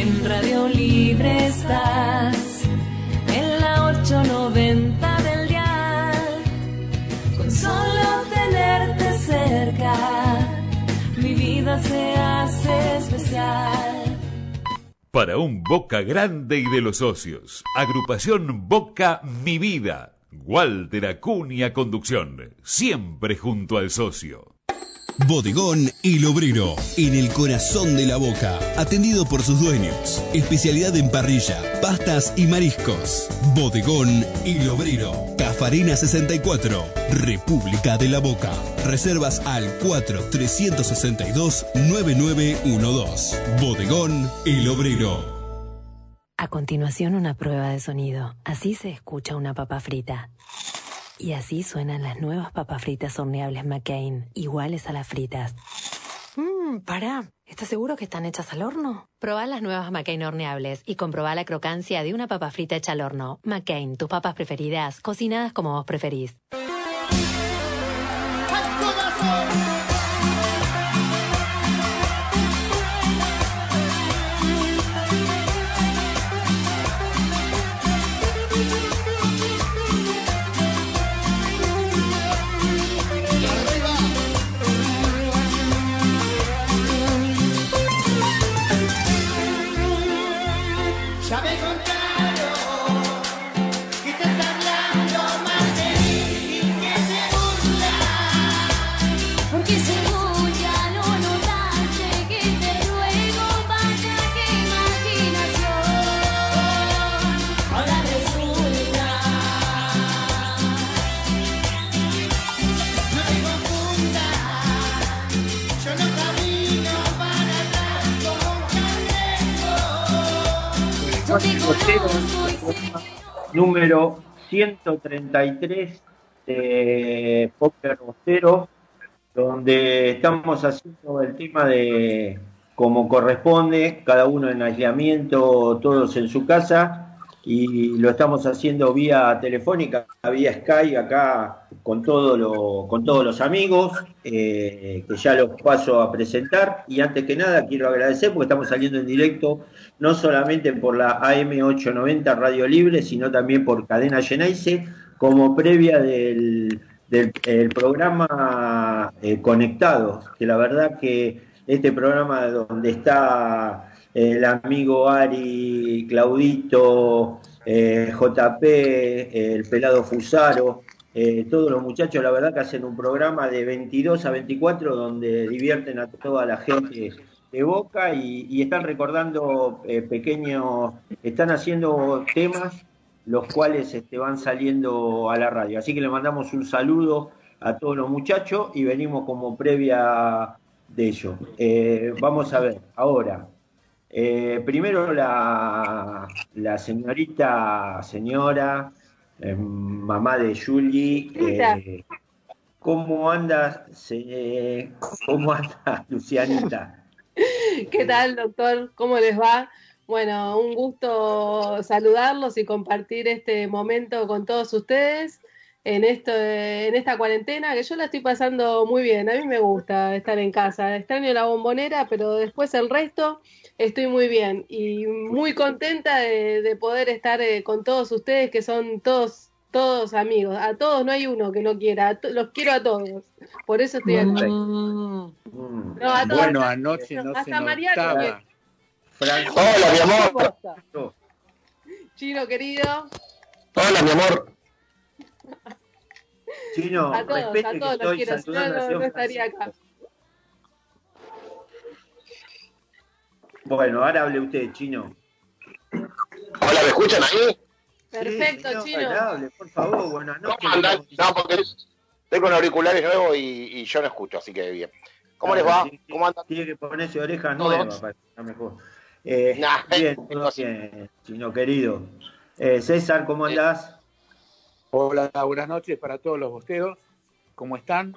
En Radio Libre estás, en la 890 del dial, con solo tenerte cerca, mi vida se hace especial. Para un Boca grande y de los socios, agrupación Boca Mi Vida, Walter Acuña Conducción, siempre junto al socio. Bodegón El Obrero, en el corazón de la boca, atendido por sus dueños. Especialidad en parrilla, pastas y mariscos. Bodegón El Obrero, Cafarina 64, República de la Boca. Reservas al 4-362-9912. Bodegón El Obrero. A continuación una prueba de sonido. Así se escucha una papa frita. Y así suenan las nuevas papas fritas horneables McCain, iguales a las fritas. Mmm, pará. ¿Estás seguro que están hechas al horno? Probá las nuevas McCain horneables y comprobá la crocancia de una papa frita hecha al horno. McCain, tus papas preferidas, cocinadas como vos preferís. Número 133 de Poker Bostero, donde estamos haciendo el tema de como corresponde, cada uno en aislamiento, todos en su casa, y lo estamos haciendo vía telefónica, vía Skype acá con, todo lo, con todos los amigos, eh, que ya los paso a presentar. Y antes que nada quiero agradecer porque estamos saliendo en directo no solamente por la AM890 Radio Libre, sino también por Cadena Geneise, como previa del, del el programa eh, Conectados, que la verdad que este programa donde está el amigo Ari, Claudito, eh, JP, el pelado Fusaro, eh, todos los muchachos, la verdad que hacen un programa de 22 a 24 donde divierten a toda la gente de Boca y, y están recordando eh, pequeños, están haciendo temas los cuales este, van saliendo a la radio. Así que le mandamos un saludo a todos los muchachos y venimos como previa de ello. Eh, vamos a ver, ahora, eh, primero la, la señorita, señora, eh, mamá de Julie, ¿cómo anda, se- cómo anda Lucianita? ¿Qué tal, doctor? ¿Cómo les va? Bueno, un gusto saludarlos y compartir este momento con todos ustedes en esto, en esta cuarentena que yo la estoy pasando muy bien. A mí me gusta estar en casa. Extraño la bombonera, pero después el resto estoy muy bien y muy contenta de, de poder estar eh, con todos ustedes que son todos todos amigos. A todos no hay uno que no quiera. a to- los quiero a todos. Por eso estoy aquí. Mm, No, a todos. Bueno, anoche no se Hasta Mariano notaba. quiere. Franco, Hola, mi amor. Chino querido. Hola, mi amor. Chino, A todos, respete a que todos los quiero, si no, no, no estaría acá. Bueno, ahora hable usted, Chino. Hola, ¿me escuchan ahí? Perfecto, Sí, no, Chino. por favor, buenas noches. ¿Cómo andan? No, porque estoy con auriculares nuevos y, y yo no escucho, así que bien. ¿Cómo les va? Sí, ¿Cómo andan? Tiene que ponerse orejas nuevas para que sea mejor. Eh, Nah, bien, todo bien, Chino querido. Eh, César, ¿cómo andás? Hola, buenas noches para todos los bosteros. ¿Cómo están?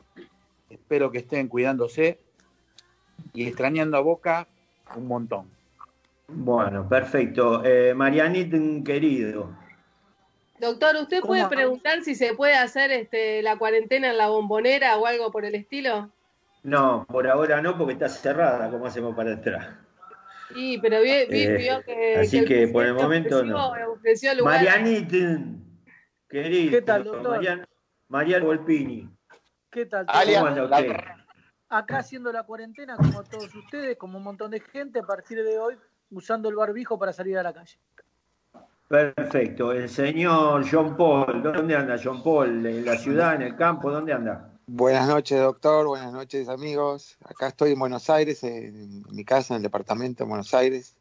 Espero que estén cuidándose y extrañando a Boca un montón. Bueno, perfecto. Eh, Marianit, querido. Doctor, ¿usted ¿Cómo puede preguntar si se puede hacer este, la cuarentena en la bombonera o algo por el estilo? No, por ahora no, porque está cerrada, ¿cómo hacemos para entrar? Sí, pero vi, vi- Eh, vio que. así que por el momento ofreció- no. Marianitin, querido. ¿Qué tal, doctor? Mariano, Mariano Volpini. ¿Qué tal? ¿Cómo anda usted? Acá haciendo la cuarentena, como todos ustedes, como un montón de gente, a partir de hoy, usando el barbijo para salir a la calle. Perfecto. El señor John Paul, ¿dónde anda John Paul? ¿En la ciudad, en el campo? ¿Dónde anda? Buenas noches, doctor. Buenas noches, amigos. Acá estoy en Buenos Aires, en mi casa, en el departamento de Buenos Aires,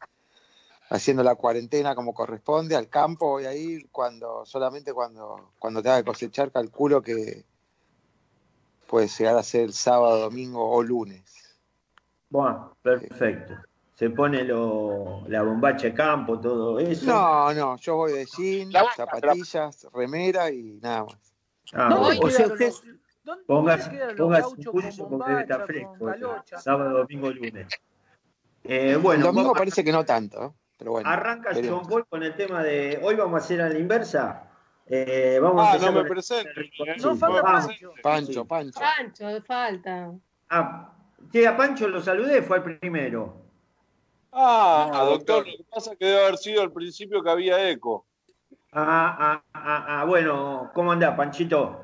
haciendo la cuarentena como corresponde. Al campo voy a ir cuando, solamente cuando, cuando tenga que cosechar, calculo que puede llegar a ser sábado, domingo o lunes. Bueno, perfecto. Se pone lo, la bombacha de campo, todo eso. No, no, yo voy de jean, zapatillas, remera y nada más. Ah, ¿Dónde bueno. quedaron o sea, usted ¿Dónde, un gauchos pulso con porque debe estar fresco. Sábado, domingo, lunes. Eh, El bueno, domingo vamos- parece que no tanto, ¿eh? pero bueno. arranca. John Paul con el tema de. Hoy vamos a hacer a la inversa. Eh, vamos a Ah, empezar no me con el- presento. No falta. Pancho. Pancho, Pancho. Pancho, falta. Ah, sí, a Pancho lo saludé, fue el primero. Ah, No, doctor, doctor. lo que pasa es que debe haber sido al principio que había eco. Ah, ah, ah, ah, bueno, ¿cómo anda, Panchito?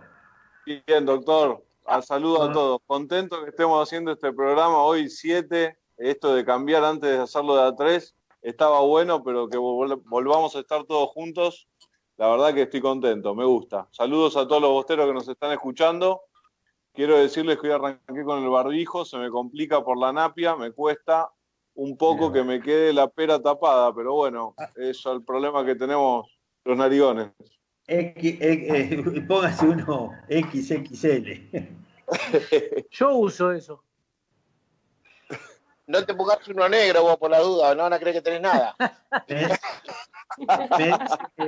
Bien, doctor. A saludo Ah. a todos. Contento que estemos haciendo este programa hoy 7. Esto de cambiar antes de hacerlo de a 3 estaba bueno, pero que vol- volvamos a estar todos juntos. La verdad que estoy contento, me gusta. Saludos a todos los bosteros que nos están escuchando. Quiero decirles que hoy arranqué con el barbijo, se me complica por la napia, me cuesta un poco que me quede la pera tapada, pero bueno, eso es el problema que tenemos los narigones. X, eh, eh, póngase uno XXL. Yo uso eso. No te pongas uno negro vos por la duda, no van a creer que tenés nada.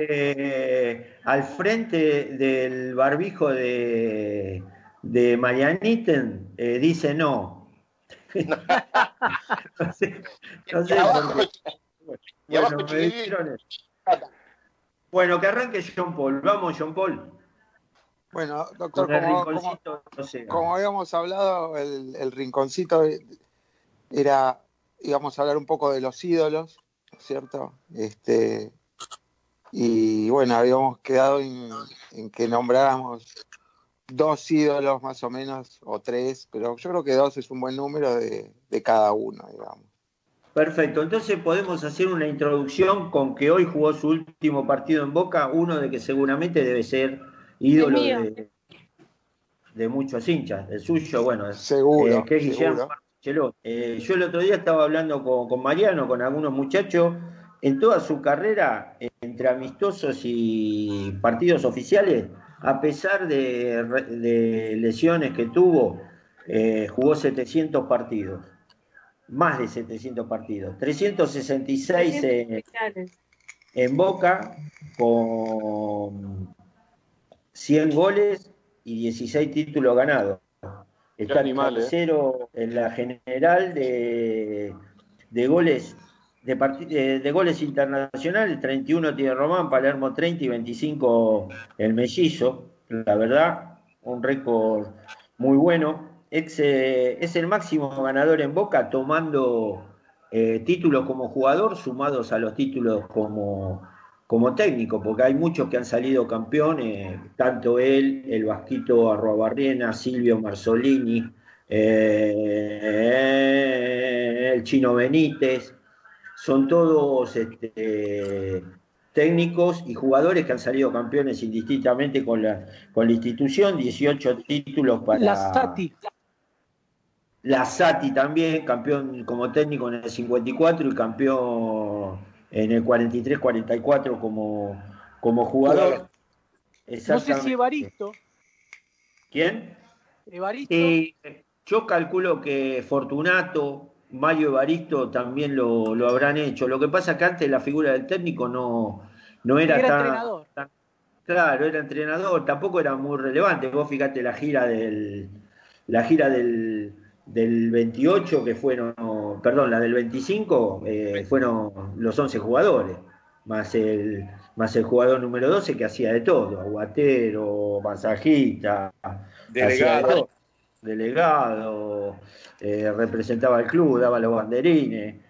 Que al frente del barbijo de, de Marianiten eh, dice no. No sé, no sé Bueno, me chiquitín. dijeron eso. Bueno, que arranque John Paul. Vamos, John Paul. Bueno, doctor, como, como- rinconcito, no sé. como habíamos hablado, el, el rinconcito era, íbamos a hablar un poco de los ídolos, ¿no es cierto? Este, y bueno, habíamos quedado en, en que nombráramos dos ídolos más o menos, o tres, pero yo creo que dos es un buen número de, de cada uno, digamos. Perfecto, entonces podemos hacer una introducción con que hoy jugó su último partido en Boca, uno de que seguramente debe ser ídolo de, de muchos hinchas, el suyo, bueno, es- Seguro, eh, que es Guillermo seguro. Eh, yo el otro día estaba hablando con, con Mariano, con algunos muchachos, en toda su carrera, entre amistosos y partidos oficiales, a pesar de, re- de lesiones que tuvo, eh, jugó 700 partidos, más de 700 partidos, 366 en, en Boca con 100 goles y 16 títulos ganados. Está animal, ¿eh? tercero en la general de, de goles de, de, de goles internacionales, 31 tiene Román, Palermo 30 y 25 el mellizo. La verdad, un récord muy bueno. Ex, eh, es el máximo ganador en Boca tomando eh, títulos como jugador sumados a los títulos como, como técnico, porque hay muchos que han salido campeones, tanto él, el Vasquito Arrobarriena, Silvio Marzolini, eh, el Chino Benítez, son todos este, técnicos y jugadores que han salido campeones indistintamente con la, con la institución, 18 títulos para... La Sati. La Sati también, campeón como técnico en el 54 y campeón en el 43-44 como, como jugador. No sé si Evaristo. ¿Quién? Evaristo. Eh, yo calculo que Fortunato, Mario Evaristo también lo, lo habrán hecho. Lo que pasa es que antes la figura del técnico no, no era, Era tan, entrenador. tan- Claro, era entrenador, tampoco era muy relevante. Vos fíjate la gira del. La gira del, del 28, que fueron. Perdón, la del 25, eh, fueron los 11 jugadores. Más el, más el jugador número 12 que hacía de todo: aguatero, masajista, hacía de Delegado. todo. Delegado, eh, representaba al club, daba los banderines.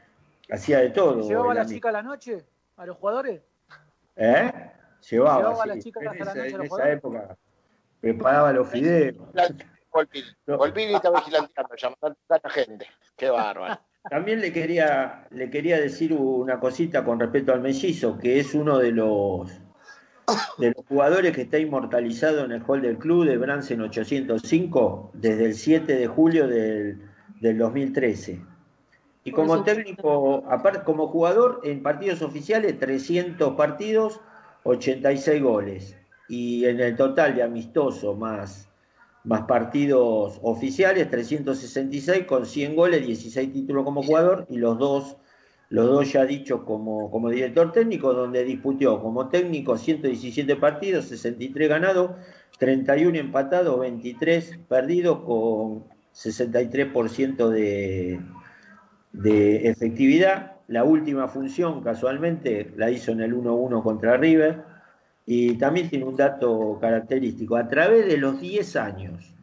hacía de todo. ¿Llevaba a el la chica a la noche? ¿A los jugadores? ¿Eh? Llevaba, ¿Llevaba a sí, chicas en hasta la noche a en los esa jugadores? época preparaba los fideos. Volpini. Volpini está vigilanteando, llamando a tanta gente. Qué bárbaro. También le quería, le quería decir una cosita con respecto al mellizo, que es uno de los de los jugadores que está inmortalizado en el hall del club de Bransen 805 desde el 7 de julio del, del 2013. Y como técnico, aparte como jugador en partidos oficiales, 300 partidos, 86 goles. Y en el total de amistoso más, más partidos oficiales, 366 con 100 goles, 16 títulos como jugador y los dos, los dos ya dichos como, como director técnico, donde disputió como técnico 117 partidos, 63 ganados, 31 empatados, 23 perdidos con 63% de, de efectividad. La última función, casualmente, la hizo en el 1-1 contra River. Y también tiene un dato característico. A través de los 10 años,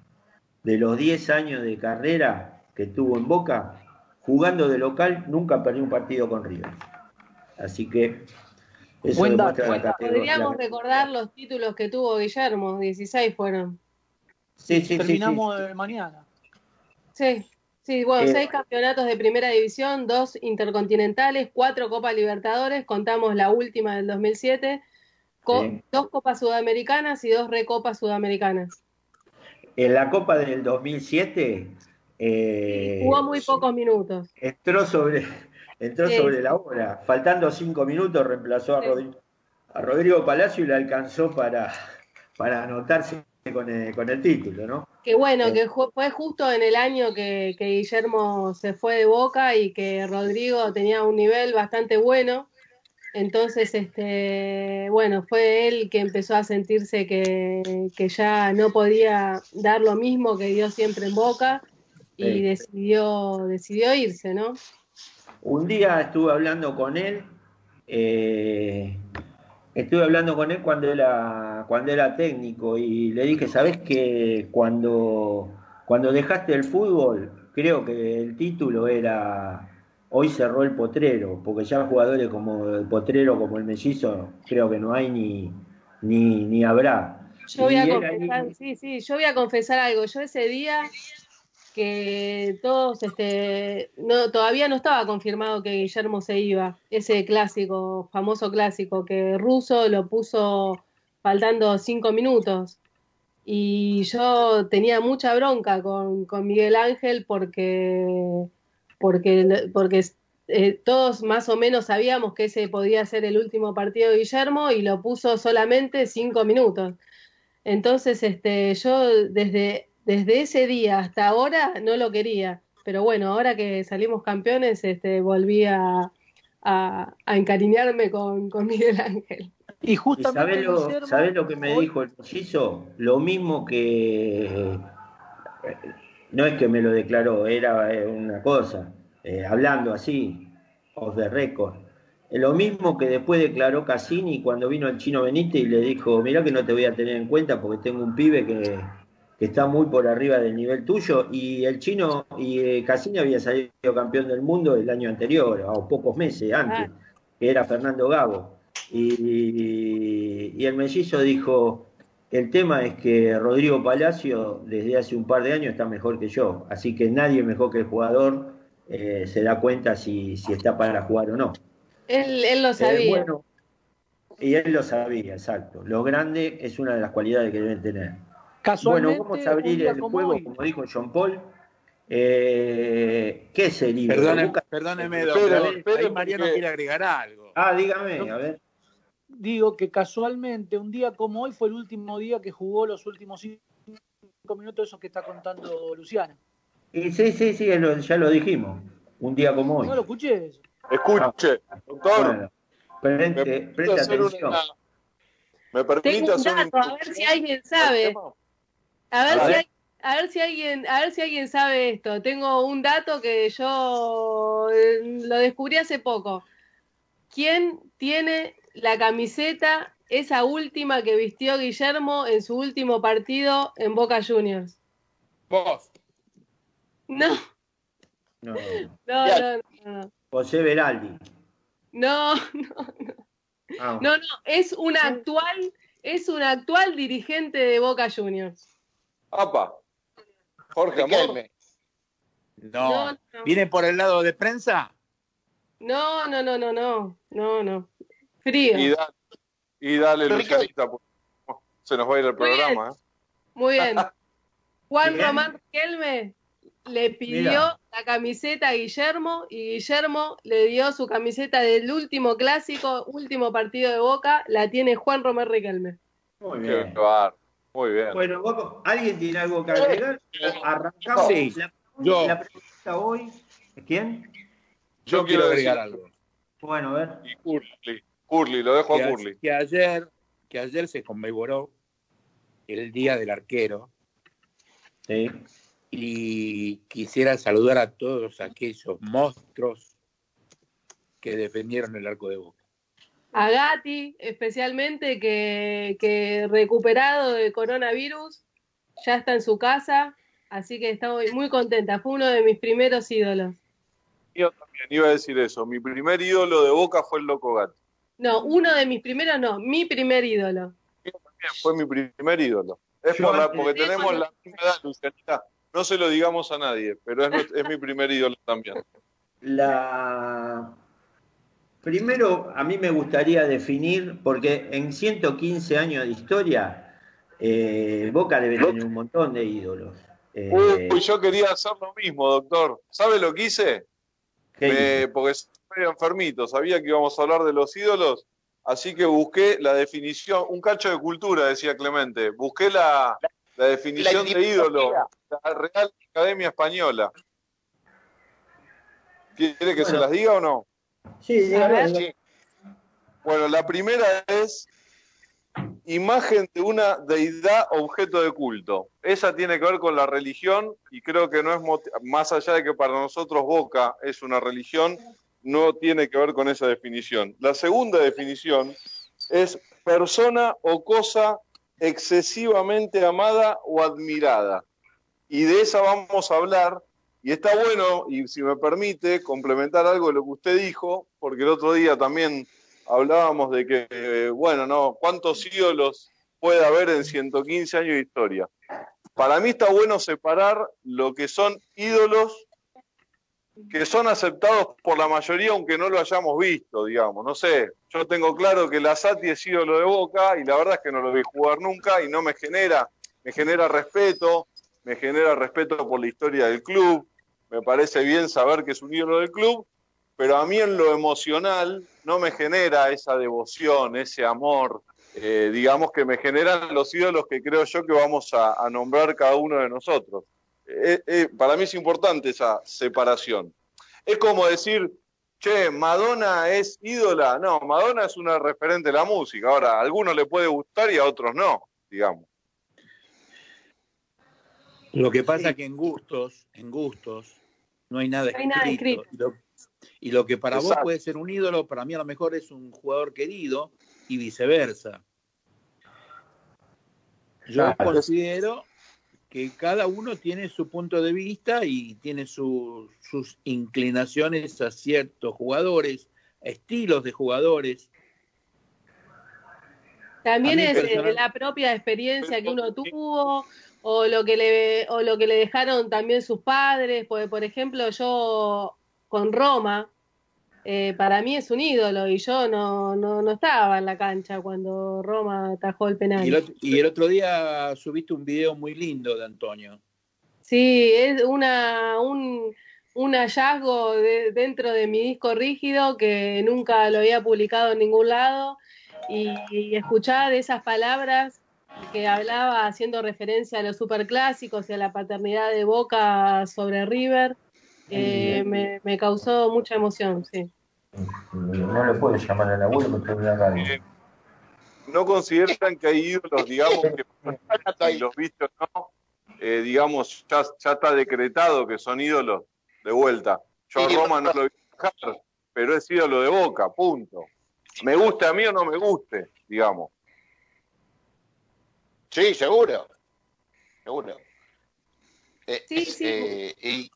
de los 10 años de carrera que tuvo en Boca, jugando de local, nunca perdió un partido con River. Así que eso Buen demuestra dato. la categoría. Podríamos recordar los títulos que tuvo Guillermo, 16 fueron. Sí, sí, Terminamos sí. de mañana. Sí, sí, bueno, Eh, seis campeonatos de primera división, dos intercontinentales, cuatro Copas Libertadores, contamos la última del 2007, co- dos Copas Sudamericanas y dos Recopas Sudamericanas. En la Copa del 2007 eh, Jugó muy pocos minutos. entró sobre entró Sí. sobre la hora. Faltando cinco minutos reemplazó a, Sí. Rodri- a Rodrigo Palacio y le alcanzó para, para anotarse con el, con el título, ¿no? Que bueno, Sí. que ju- fue justo en el año que, que Guillermo se fue de Boca y que Rodrigo tenía un nivel bastante bueno. Entonces, este, bueno, fue él que empezó a sentirse que, que ya no podía dar lo mismo que dio siempre en Boca y decidió, decidió irse, ¿no? Un día estuve hablando con él, eh, estuve hablando con él cuando era, cuando era técnico y le dije, ¿sabes que cuando, cuando dejaste el fútbol, creo que el título era Hoy cerró el potrero, porque ya jugadores como el potrero, como el mellizo, creo que no hay ni, ni, ni habrá. Yo voy a confesar, ahí- sí, sí, yo voy a confesar algo. Yo ese día que todos, este, no, todavía no estaba confirmado que Guillermo se iba. Ese clásico, famoso clásico, que Russo lo puso faltando cinco minutos. Y yo tenía mucha bronca con, con Miguel Ángel porque, porque, porque eh, todos más o menos sabíamos que ese podía ser el último partido de Guillermo y lo puso solamente cinco minutos. Entonces, este, yo desde, desde ese día hasta ahora no lo quería. Pero bueno, ahora que salimos campeones, este, volví a, a, a encariñarme con, con Miguel Ángel. Y ¿Y justamente sabés lo, Guillermo, sabés lo que me hoy- dijo el mellizo? Lo mismo que. No es que me lo declaró, era eh, una cosa, eh, hablando así, off the record. Eh, Lo mismo que después declaró Cassini cuando vino el chino Benítez y le dijo: Mirá que no te voy a tener en cuenta porque tengo un pibe que, que está muy por arriba del nivel tuyo. Y el chino y eh, Cassini había salido campeón del mundo el año anterior, o pocos meses antes, que era Fernando Gago. Y, y el mellizo dijo, el tema es que Rodrigo Palacio desde hace un par de años está mejor que yo, así que nadie mejor que el jugador eh, se da cuenta si, si está para jugar o no. Él, él lo Eh, sabía. bueno, y él lo sabía, exacto. Lo grande es una de las cualidades que deben tener. Casualmente, bueno, vamos a abrir el como juego, hoy. como dijo John Paul. Eh, ¿Qué es el libro? Perdóneme, Espere, doctor. Ahí Mariano quiere agregar algo. Ah, dígame, a ver. Digo que casualmente, un día como hoy fue el último día que jugó los últimos cinco minutos esos que está contando Luciana. Y sí, sí, sí, ya lo dijimos. Un día como hoy. No lo escuché eso. Escuche, doctor, Bueno, preste, me permite preste hacer atención. una. Me permite Tengo un hacer dato, a ver si alguien sabe. A ver, A si ver. hay- a ver si alguien, a ver si alguien sabe esto. Tengo un dato que yo eh, lo descubrí hace poco. ¿Quién tiene la camiseta, esa última que vistió Guillermo en su último partido en Boca Juniors? Vos. No, No, no, no, no, no. José Beraldi. No, no, Ah, no, no, es un actual, es un actual dirigente de Boca Juniors. Apa. Jorge Amor. Riquelme. No. No, no. ¿Viene por el lado de prensa? No, no, no, no, no, no, no. Frío. Y dale, y dale Lucianita, se nos va a ir el Muy bien. programa. ¿eh? Muy bien. Juan Bien. Román Riquelme le pidió Mira. la camiseta a Guillermo y Guillermo le dio su camiseta del último clásico, último partido de Boca, la tiene Juan Román Riquelme. Muy Qué bien. Muy bien. Bueno, ¿alguien tiene algo que agregar? Arrancamos Sí, la, yo. la pregunta hoy. ¿Quién? Yo, Yo quiero agregar decir- algo. Bueno, a ver. Y Curly. Curly, lo dejo Que, a a- Curly. que ayer, que ayer se conmemoró el Día del Arquero Sí. y quisiera saludar a todos aquellos monstruos que defendieron el arco de Boca. A Gatti, especialmente, que, que recuperado de coronavirus, ya está en su casa, así que estoy muy contenta. Fue uno de mis primeros ídolos. Yo también iba a decir eso. Mi primer ídolo de Boca fue el Loco Gatti. No, uno de mis primeros no, mi primer ídolo. Fue mi primer ídolo. Es Yo por la- antes- porque tenemos la misma edad, Lucianita. No se lo digamos a nadie, pero es, es mi primer ídolo también. La... Primero, a mí me gustaría definir, porque en 115 años de historia, eh, Boca debe tener un montón de ídolos. Eh, Uy, yo quería hacer lo mismo, doctor. ¿Sabe lo que hice? ¿qué Me- porque estoy enfermito, sabía que íbamos a hablar de los ídolos, así que busqué la definición, un cacho de cultura, decía Clemente. Busqué la, la definición La de ídolo, la Real Academia Española. ¿Quiere que se las diga o no? Sí. Sí. Bueno, la primera es imagen de una deidad objeto de culto. Esa tiene que ver con la religión y creo que no es más allá de que para nosotros Boca es una religión, no tiene que ver con esa definición. La segunda definición es persona o cosa excesivamente amada o admirada. Y de esa vamos a hablar. Y está bueno, y si me permite, complementar algo de lo que usted dijo, porque el otro día también hablábamos de que, eh, bueno, no, cuántos ídolos puede haber en 115 años de historia. Para mí está bueno separar lo que son ídolos que son aceptados por la mayoría, aunque no lo hayamos visto, digamos. No sé, yo tengo claro que la Sati es ídolo de Boca y la verdad es que no lo vi jugar nunca y no me genera, me genera respeto, me genera respeto por la historia del club, me parece bien saber que es un ídolo del club, pero a mí en lo emocional no me genera esa devoción, ese amor, eh, digamos que me generan los ídolos que creo yo que vamos a, nombrar cada uno de nosotros. Eh, eh, para mí es importante esa separación. Es como decir, che, Madonna es ídola. No, Madonna es una referente de la música. Ahora, a algunos le puede gustar y a otros no, digamos. Lo que pasa que en gustos, en gustos, no hay nada No hay nada escrito. escrito. Y, lo, y lo que para vos puede ser un ídolo, para mí a lo mejor es un jugador querido y viceversa. Yo Claro. considero que cada uno tiene su punto de vista y tiene su- sus inclinaciones a ciertos jugadores, estilos de jugadores. También es eh, personal- la propia experiencia que uno tuvo o lo que le o lo que le dejaron también sus padres, porque por ejemplo yo con Roma eh, para mí es un ídolo y yo no, no, no estaba en la cancha cuando Roma atajó el penal. Y el, otro, y el otro día subiste un video muy lindo de Antonio. Sí, es una, un, un hallazgo de- dentro de mi disco rígido que nunca lo había publicado en ningún lado y, y escuchar esas palabras que hablaba haciendo referencia a los superclásicos y a la paternidad de Boca sobre River eh, me, me causó mucha emoción, sí. No le puedes llamar al abuelo porque está en la radio. Eh, ¿No consideran que hay ídolos, digamos, que si los viste o no, eh, digamos, ya, ya está decretado que son ídolos de vuelta? Yo a Roma no lo vi bajar, pero es ídolo de Boca, punto. Me guste a mí o no me guste, digamos. Sí, seguro. Seguro. Eh, Sí, sí. eh, y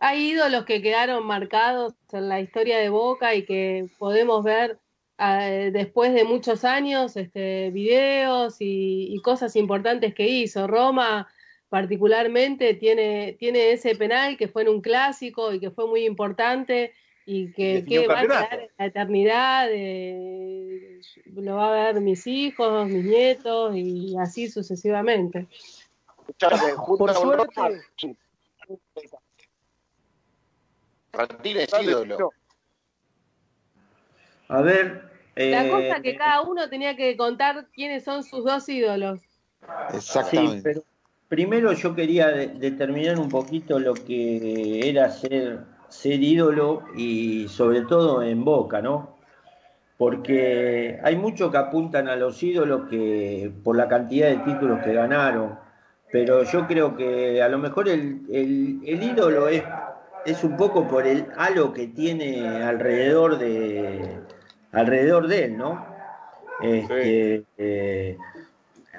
hay ídolos que quedaron marcados en la historia de Boca y que podemos ver eh, después de muchos años este, videos y, y cosas importantes que hizo. Roma particularmente tiene, tiene ese penal que fue en un clásico y que fue muy importante y que, que va a quedar en la eternidad, eh, lo va a ver mis hijos, mis nietos y así sucesivamente. Por suerte, Martínez Dale, ídolo. A ver. La eh, cosa que cada uno tenía que contar quiénes son sus dos ídolos. Sí, Exactamente. pero primero yo quería de- determinar un poquito lo que era ser, ser ídolo y sobre todo en Boca, ¿no? Porque hay muchos que apuntan a los ídolos que por la cantidad de títulos que ganaron, pero yo creo que a lo mejor el, el- el ídolo es, es un poco por el halo que tiene alrededor de alrededor de él, ¿no? Este, eh,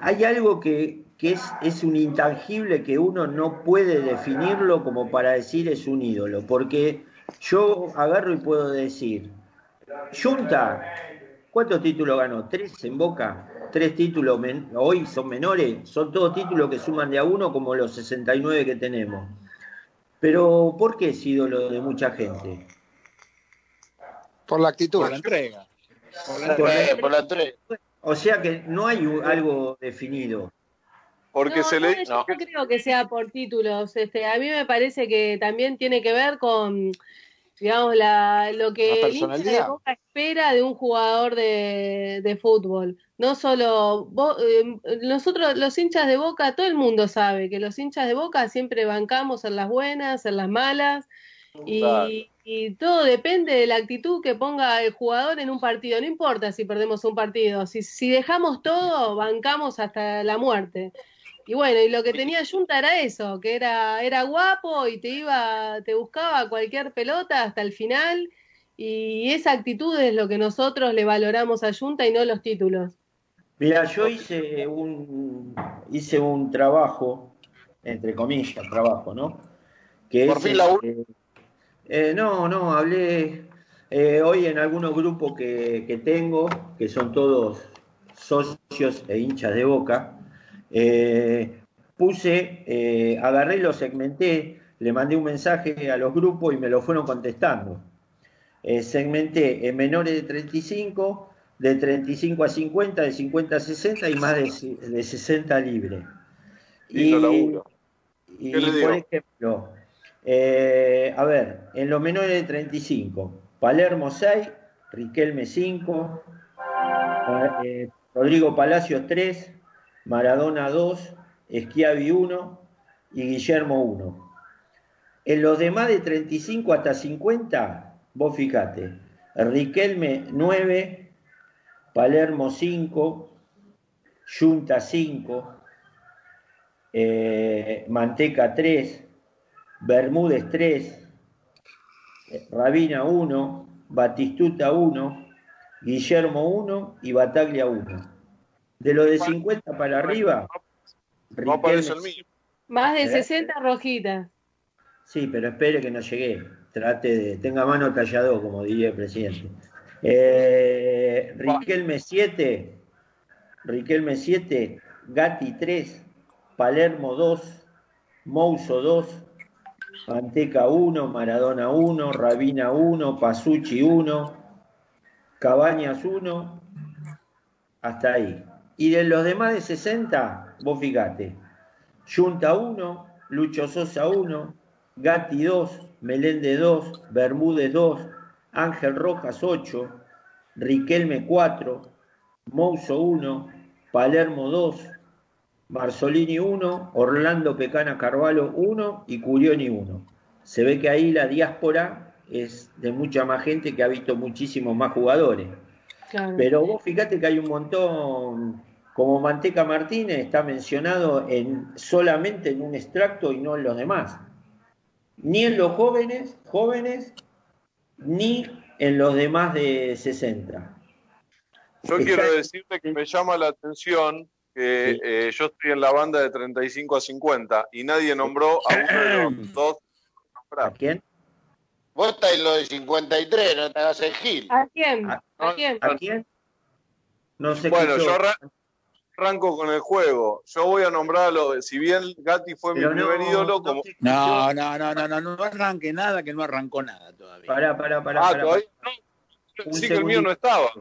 hay algo que, que es, es un intangible que uno no puede definirlo como para decir es un ídolo, porque yo agarro y puedo decir, Junta, ¿cuántos títulos ganó? ¿Tres en Boca? ¿Tres títulos men- hoy son menores? Son todos títulos que suman de a uno como los 69 que tenemos. Pero ¿por qué es ídolo de mucha gente? Por la actitud. Por la entrega. Por la entrega. Por la tres. O sea que no hay algo definido. Porque No, se no, le yo no creo que sea por títulos. Este, a mí me parece que también tiene que ver con, digamos, la, lo que La el hincha de personalidad. Boca espera de un jugador de, de fútbol. No solo Bo- eh, nosotros, los hinchas de Boca, todo el mundo sabe que los hinchas de Boca siempre bancamos en las buenas, en las malas. Y, Claro. y todo depende de la actitud que ponga el jugador en un partido. No importa si perdemos un partido. Si, si dejamos todo, bancamos hasta la muerte. Y bueno, y lo que tenía Junta era eso, que era, era guapo y te iba, te buscaba cualquier pelota hasta el final. Y esa actitud es lo que nosotros le valoramos a Junta y no los títulos. Mira, yo hice un, hice un trabajo, entre comillas, trabajo, ¿no? Que Por es, fin laburo. este, eh, no, no, hablé eh, hoy en algunos grupos que, que tengo, que son todos socios e hinchas de boca. Eh, puse, eh, agarré y lo segmenté, le mandé un mensaje a los grupos y me lo fueron contestando. Eh, segmenté en menores de 35, de 35 a 50, de 50 a 60 y más de, de 60 libre. Y ¿Qué le por ejemplo, eh, a ver, en los menores de 35, Palermo 6, Riquelme 5, eh, Rodrigo Palacios 3, Maradona 2, Schiavi 1 y Guillermo 1. En los demás de 35 hasta 50, vos fíjate, Riquelme 9, Palermo 5, Junta 5, eh, Manteca 3, Bermúdez 3, eh, Rabina 1, Batistuta 1, Guillermo 1 y Bataglia 1. De los de 50 para arriba, No aparece el mío. Más de ¿Eh? 60 rojitas. Sí, pero espere que no llegué. Trate de. Tenga mano tallado, como diría el presidente. Eh, Riquelme 7, Riquelme 7, Gatti 3, Palermo 2, Mouso 2, Manteca 1, Maradona 1, Rabina 1, Pasucci 1, Cabañas 1, hasta ahí. Y de los demás de 60, vos fíjate, Junta 1, Lucho Sosa 1, Gatti 2, Meléndez 2, Bermúdez 2, Ángel Rojas 8, Riquelme 4, Mouso 1, Palermo 2, Marzolini 1, Orlando Pecana Carvalho 1 y Curioni 1. Se ve que ahí la diáspora es de mucha más gente que ha visto muchísimos más jugadores. Claro. Pero vos fíjate que hay un montón, como Manteca Martínez está mencionado en, solamente en un extracto y no en los demás. Ni en los jóvenes, jóvenes, ni en los demás de 60. Yo Exacto. quiero decirte que me llama la atención que eh, yo estoy en la banda de 35 a 50 y nadie nombró a uno de los dos nombrar. quién? Vos estás en lo de 53, no te hagas el gil. ¿A quién? ¿A quién? ¿A quién? No sé Bueno, yo arran- arranco con el juego. Yo voy a nombrarlo, si bien Gatti fue Pero mi no, primer ídolo, no como... No, no, no, no, no, no arranque nada, que no arrancó nada todavía. Pará, pará, pará. Ah, pará, todavía pará. no. Un Sí que el mío segundito. no estaba.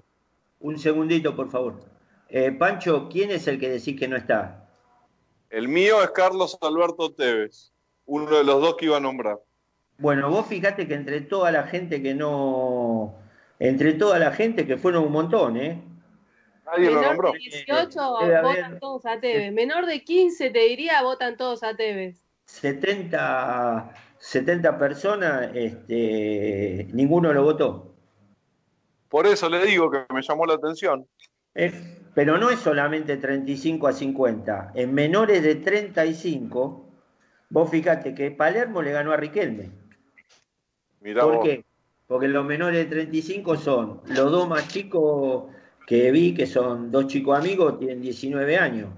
Un segundito, por favor. Eh, Pancho, ¿quién es el que decís que no está? El mío es Carlos Alberto Tevez, uno de los dos que iba a nombrar. Bueno, vos fijate que entre toda la gente que no. Entre toda la gente que fueron un montón, ¿eh? Nadie lo Menor nombró. de 18 Debe haber- votan todos a Tevez. Menor de 15 te diría votan todos a Tevez. 70, 70 personas, este, ninguno lo votó. Por eso le digo que me llamó la atención. Eh, pero no es solamente 35 a 50. En menores de 35, vos fíjate que Palermo le ganó a Riquelme. Mirá ¿Por vos. qué? Porque los menores de 35 son los dos más chicos que vi, que son dos chicos amigos, tienen 19 años.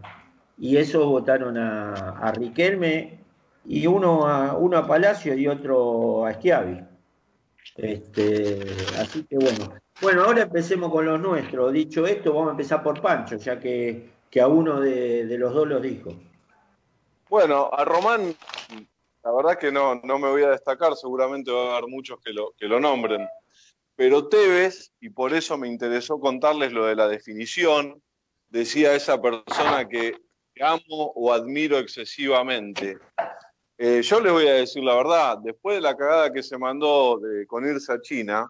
Y esos votaron a, a Riquelme y uno a, uno a Palacio y otro a Schiavi. Este, así que bueno. Bueno, ahora empecemos con los nuestros. Dicho esto, vamos a empezar por Pancho, ya que, que a uno de, de los dos los dijo. Bueno, a Román, la verdad que no, no me voy a destacar, seguramente va a haber muchos que lo, que lo nombren. Pero Tevez, y por eso me interesó contarles lo de la definición, decía esa persona que amo o admiro excesivamente. Eh, yo les voy a decir la verdad, después de la cagada que se mandó de- con irse a China,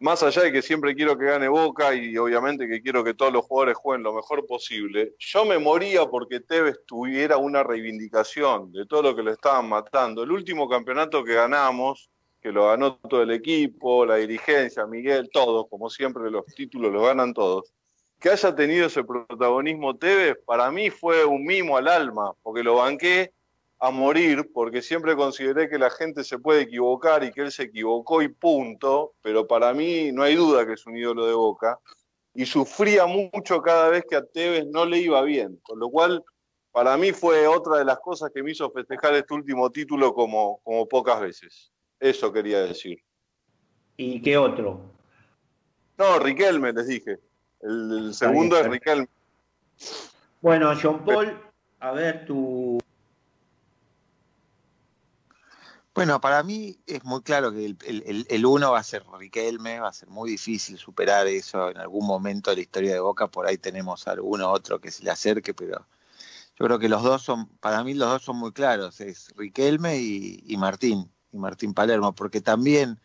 más allá de que siempre quiero que gane Boca y obviamente que quiero que todos los jugadores jueguen lo mejor posible, yo me moría porque Tevez tuviera una reivindicación de todo lo que lo estaban matando. El último campeonato que ganamos, que lo ganó todo el equipo, la dirigencia, Miguel, todos, como siempre los títulos los ganan todos. Que haya tenido ese protagonismo Tevez, para mí fue un mimo al alma, porque lo banqué a morir, porque siempre consideré que la gente se puede equivocar y que él se equivocó y punto, pero para mí no hay duda que es un ídolo de Boca, y sufría mucho cada vez que a Tevez no le iba bien, con lo cual para mí fue otra de las cosas que me hizo festejar este último título como, como pocas veces. Eso quería decir. ¿Y qué otro? No, Riquelme, les dije. El, el segundo es Riquelme. Bueno, John Paul, a ver tu. Bueno, para mí es muy claro que el, el- uno va a ser Riquelme, va a ser muy difícil superar eso en algún momento de la historia de Boca, por ahí tenemos alguno otro que se le acerque, pero yo creo que los dos son, para mí los dos son muy claros, es Riquelme y, y Martín, y Martín Palermo, porque también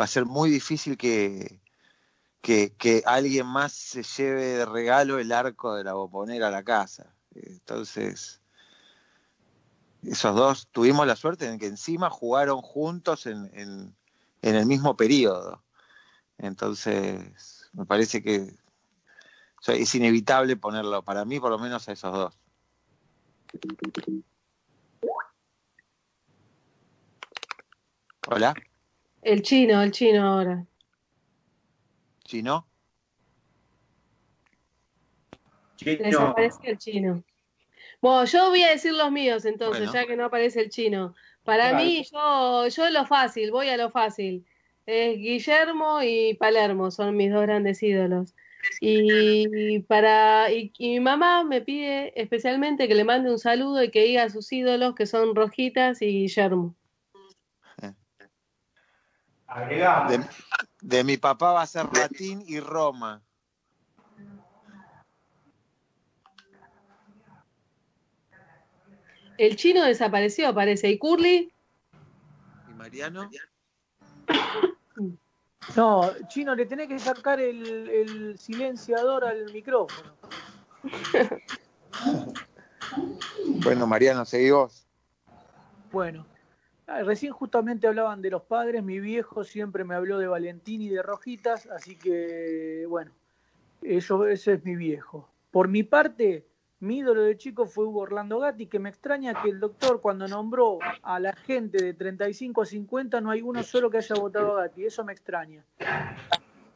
va a ser muy difícil que, que, que alguien más se lleve de regalo el arco de la bombonera a la casa. Entonces, esos dos tuvimos la suerte en que encima jugaron juntos en, en- en el mismo periodo. Entonces, me parece que o sea, es inevitable ponerlo, para mí por lo menos a esos dos. Hola, El chino, el chino ahora. Chino. Desapareció el chino. Bueno, yo voy a decir los míos entonces, Bueno. ya que no aparece el chino. Para Claro. mí, yo, yo lo fácil, voy a lo fácil. Es Guillermo y Palermo son mis dos grandes ídolos. Y para y, y mi mamá me pide especialmente que le mande un saludo y que diga a sus ídolos que son Rojitas y Guillermo. De, de mi papá va a ser Ratín y Roma. El chino desapareció, parece. ¿Y Curly? ¿Y Mariano? No, Chino, le tenés que sacar el, el silenciador al micrófono. Bueno, Mariano, seguí vos. Bueno, ah, recién justamente hablaban de los padres, mi viejo siempre me habló de Valentín y de Rojitas, así que bueno, eso, ese es mi viejo. Por mi parte, mi ídolo de chico fue Hugo Orlando Gatti, que me extraña que el doctor cuando nombró a la gente de 35 a 50 no hay uno solo que haya votado a Gatti, eso me extraña.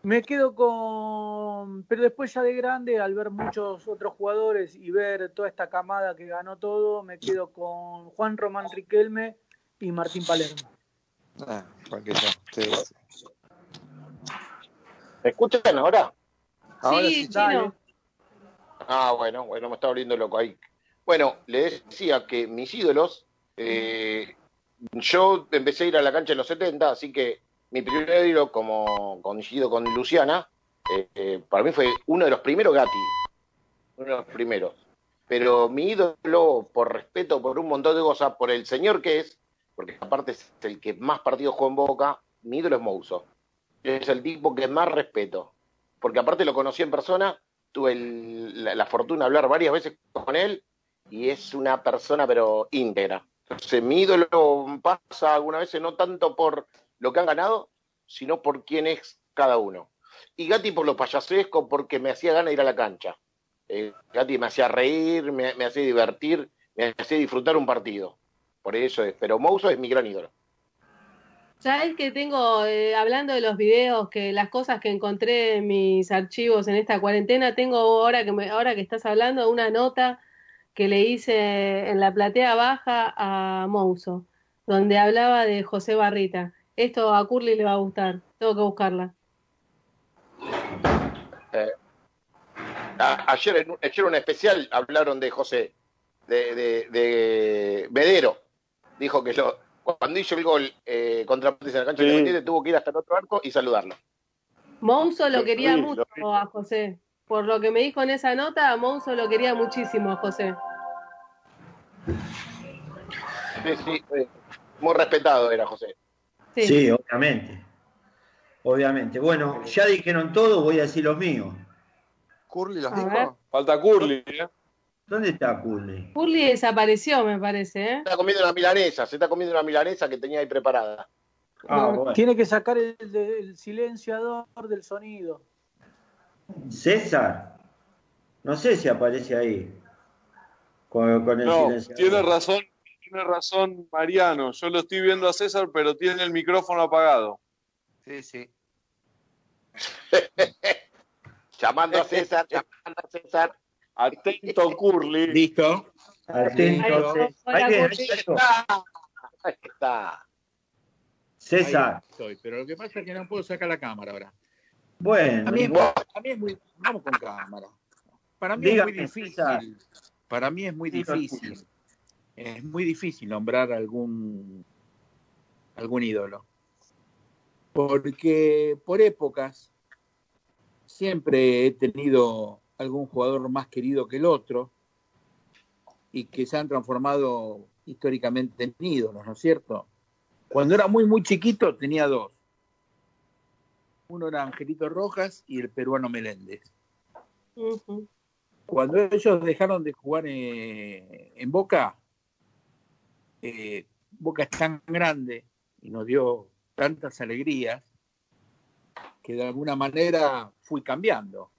Me quedo con, pero después ya de grande, al ver muchos otros jugadores y ver toda esta camada que ganó todo, me quedo con Juan Román Riquelme y Martín Palermo. Ah, porque sí. ¿Me escuchan ahora? Ahora sí, sí, Chino. Ah, bueno, bueno, me está volviendo loco ahí. Bueno, le decía que mis ídolos, eh, yo empecé a ir a la cancha en los 70, así que mi primer ídolo, como coincido con Luciana, eh, eh, para mí fue uno de los primeros Gatti, uno de los primeros. Pero mi ídolo, por respeto, por un montón de cosas, por el señor que es, porque aparte es el que más partidos jugó en Boca, mi ídolo es Mouso. Es el tipo que más respeto, porque aparte lo conocí en persona, tuve la, fortuna de hablar varias veces con él y es una persona pero íntegra. Entonces mi ídolo pasa algunas veces no tanto por lo que han ganado, sino por quién es cada uno. Y Gatti por lo payasesco, porque me hacía ganas de ir a la cancha. Eh, Gatti me hacía reír, me, me hacía divertir, me hacía disfrutar un partido. Por eso es. Pero Mouso es mi gran ídolo. ¿Sabes que tengo, eh, hablando de los videos, que las cosas que encontré en mis archivos en esta cuarentena, tengo ahora que, me- ahora que estás hablando una nota que le hice en la platea baja a Mouso, donde hablaba de José Barrita. Esto a Curly le va a gustar, tengo que buscarla. Eh, ayer, en, ayer un especial hablaron de José, de, de, de. Dijo que lo, cuando hizo el gol eh, contra en la cancha Sí. independiente tuvo que ir hasta el otro arco y saludarlo. Mouso lo Lo quería mucho lo a José. Por lo que me dijo en esa nota, Mouso lo quería muchísimo a José. Sí, sí, eh, muy respetado era José. Sí. Sí, obviamente. Obviamente. Bueno, ya dijeron todo, voy a decir los míos. ¿Curly los dijo? Falta Curly, ¿eh? ¿Dónde está Curly? Curly desapareció, me parece, ¿eh? Se está comiendo una milanesa, se está comiendo una milanesa que tenía ahí preparada. Ah, bueno. Tiene que sacar el, silenciador del sonido. César. No sé si aparece ahí. Con, con el No, silenciador. tiene razón, tiene razón Mariano. Yo lo estoy viendo a César, pero tiene el micrófono apagado. Sí, sí. Llamando a César, llamando a César. Atento, Curly. ¿Listo? Atento. Ahí, está. Ahí está. César. Ahí estoy, pero lo que pasa es que no puedo sacar la cámara ahora. Bueno, A mí, es, igual. a mí es muy. Vamos con cámara. Para mí Dígame, es muy César. difícil. Para mí es muy difícil. Es muy difícil nombrar algún algún ídolo. Porque por épocas siempre he tenido algún jugador más querido que el otro y que se han transformado históricamente en ídolos, ¿no es cierto? Cuando era muy, muy chiquito tenía dos. Uno era Angelito Rojas y el peruano Meléndez. Cuando ellos dejaron de jugar eh, en Boca, eh, Boca es tan grande y nos dio tantas alegrías que de alguna manera fui cambiando.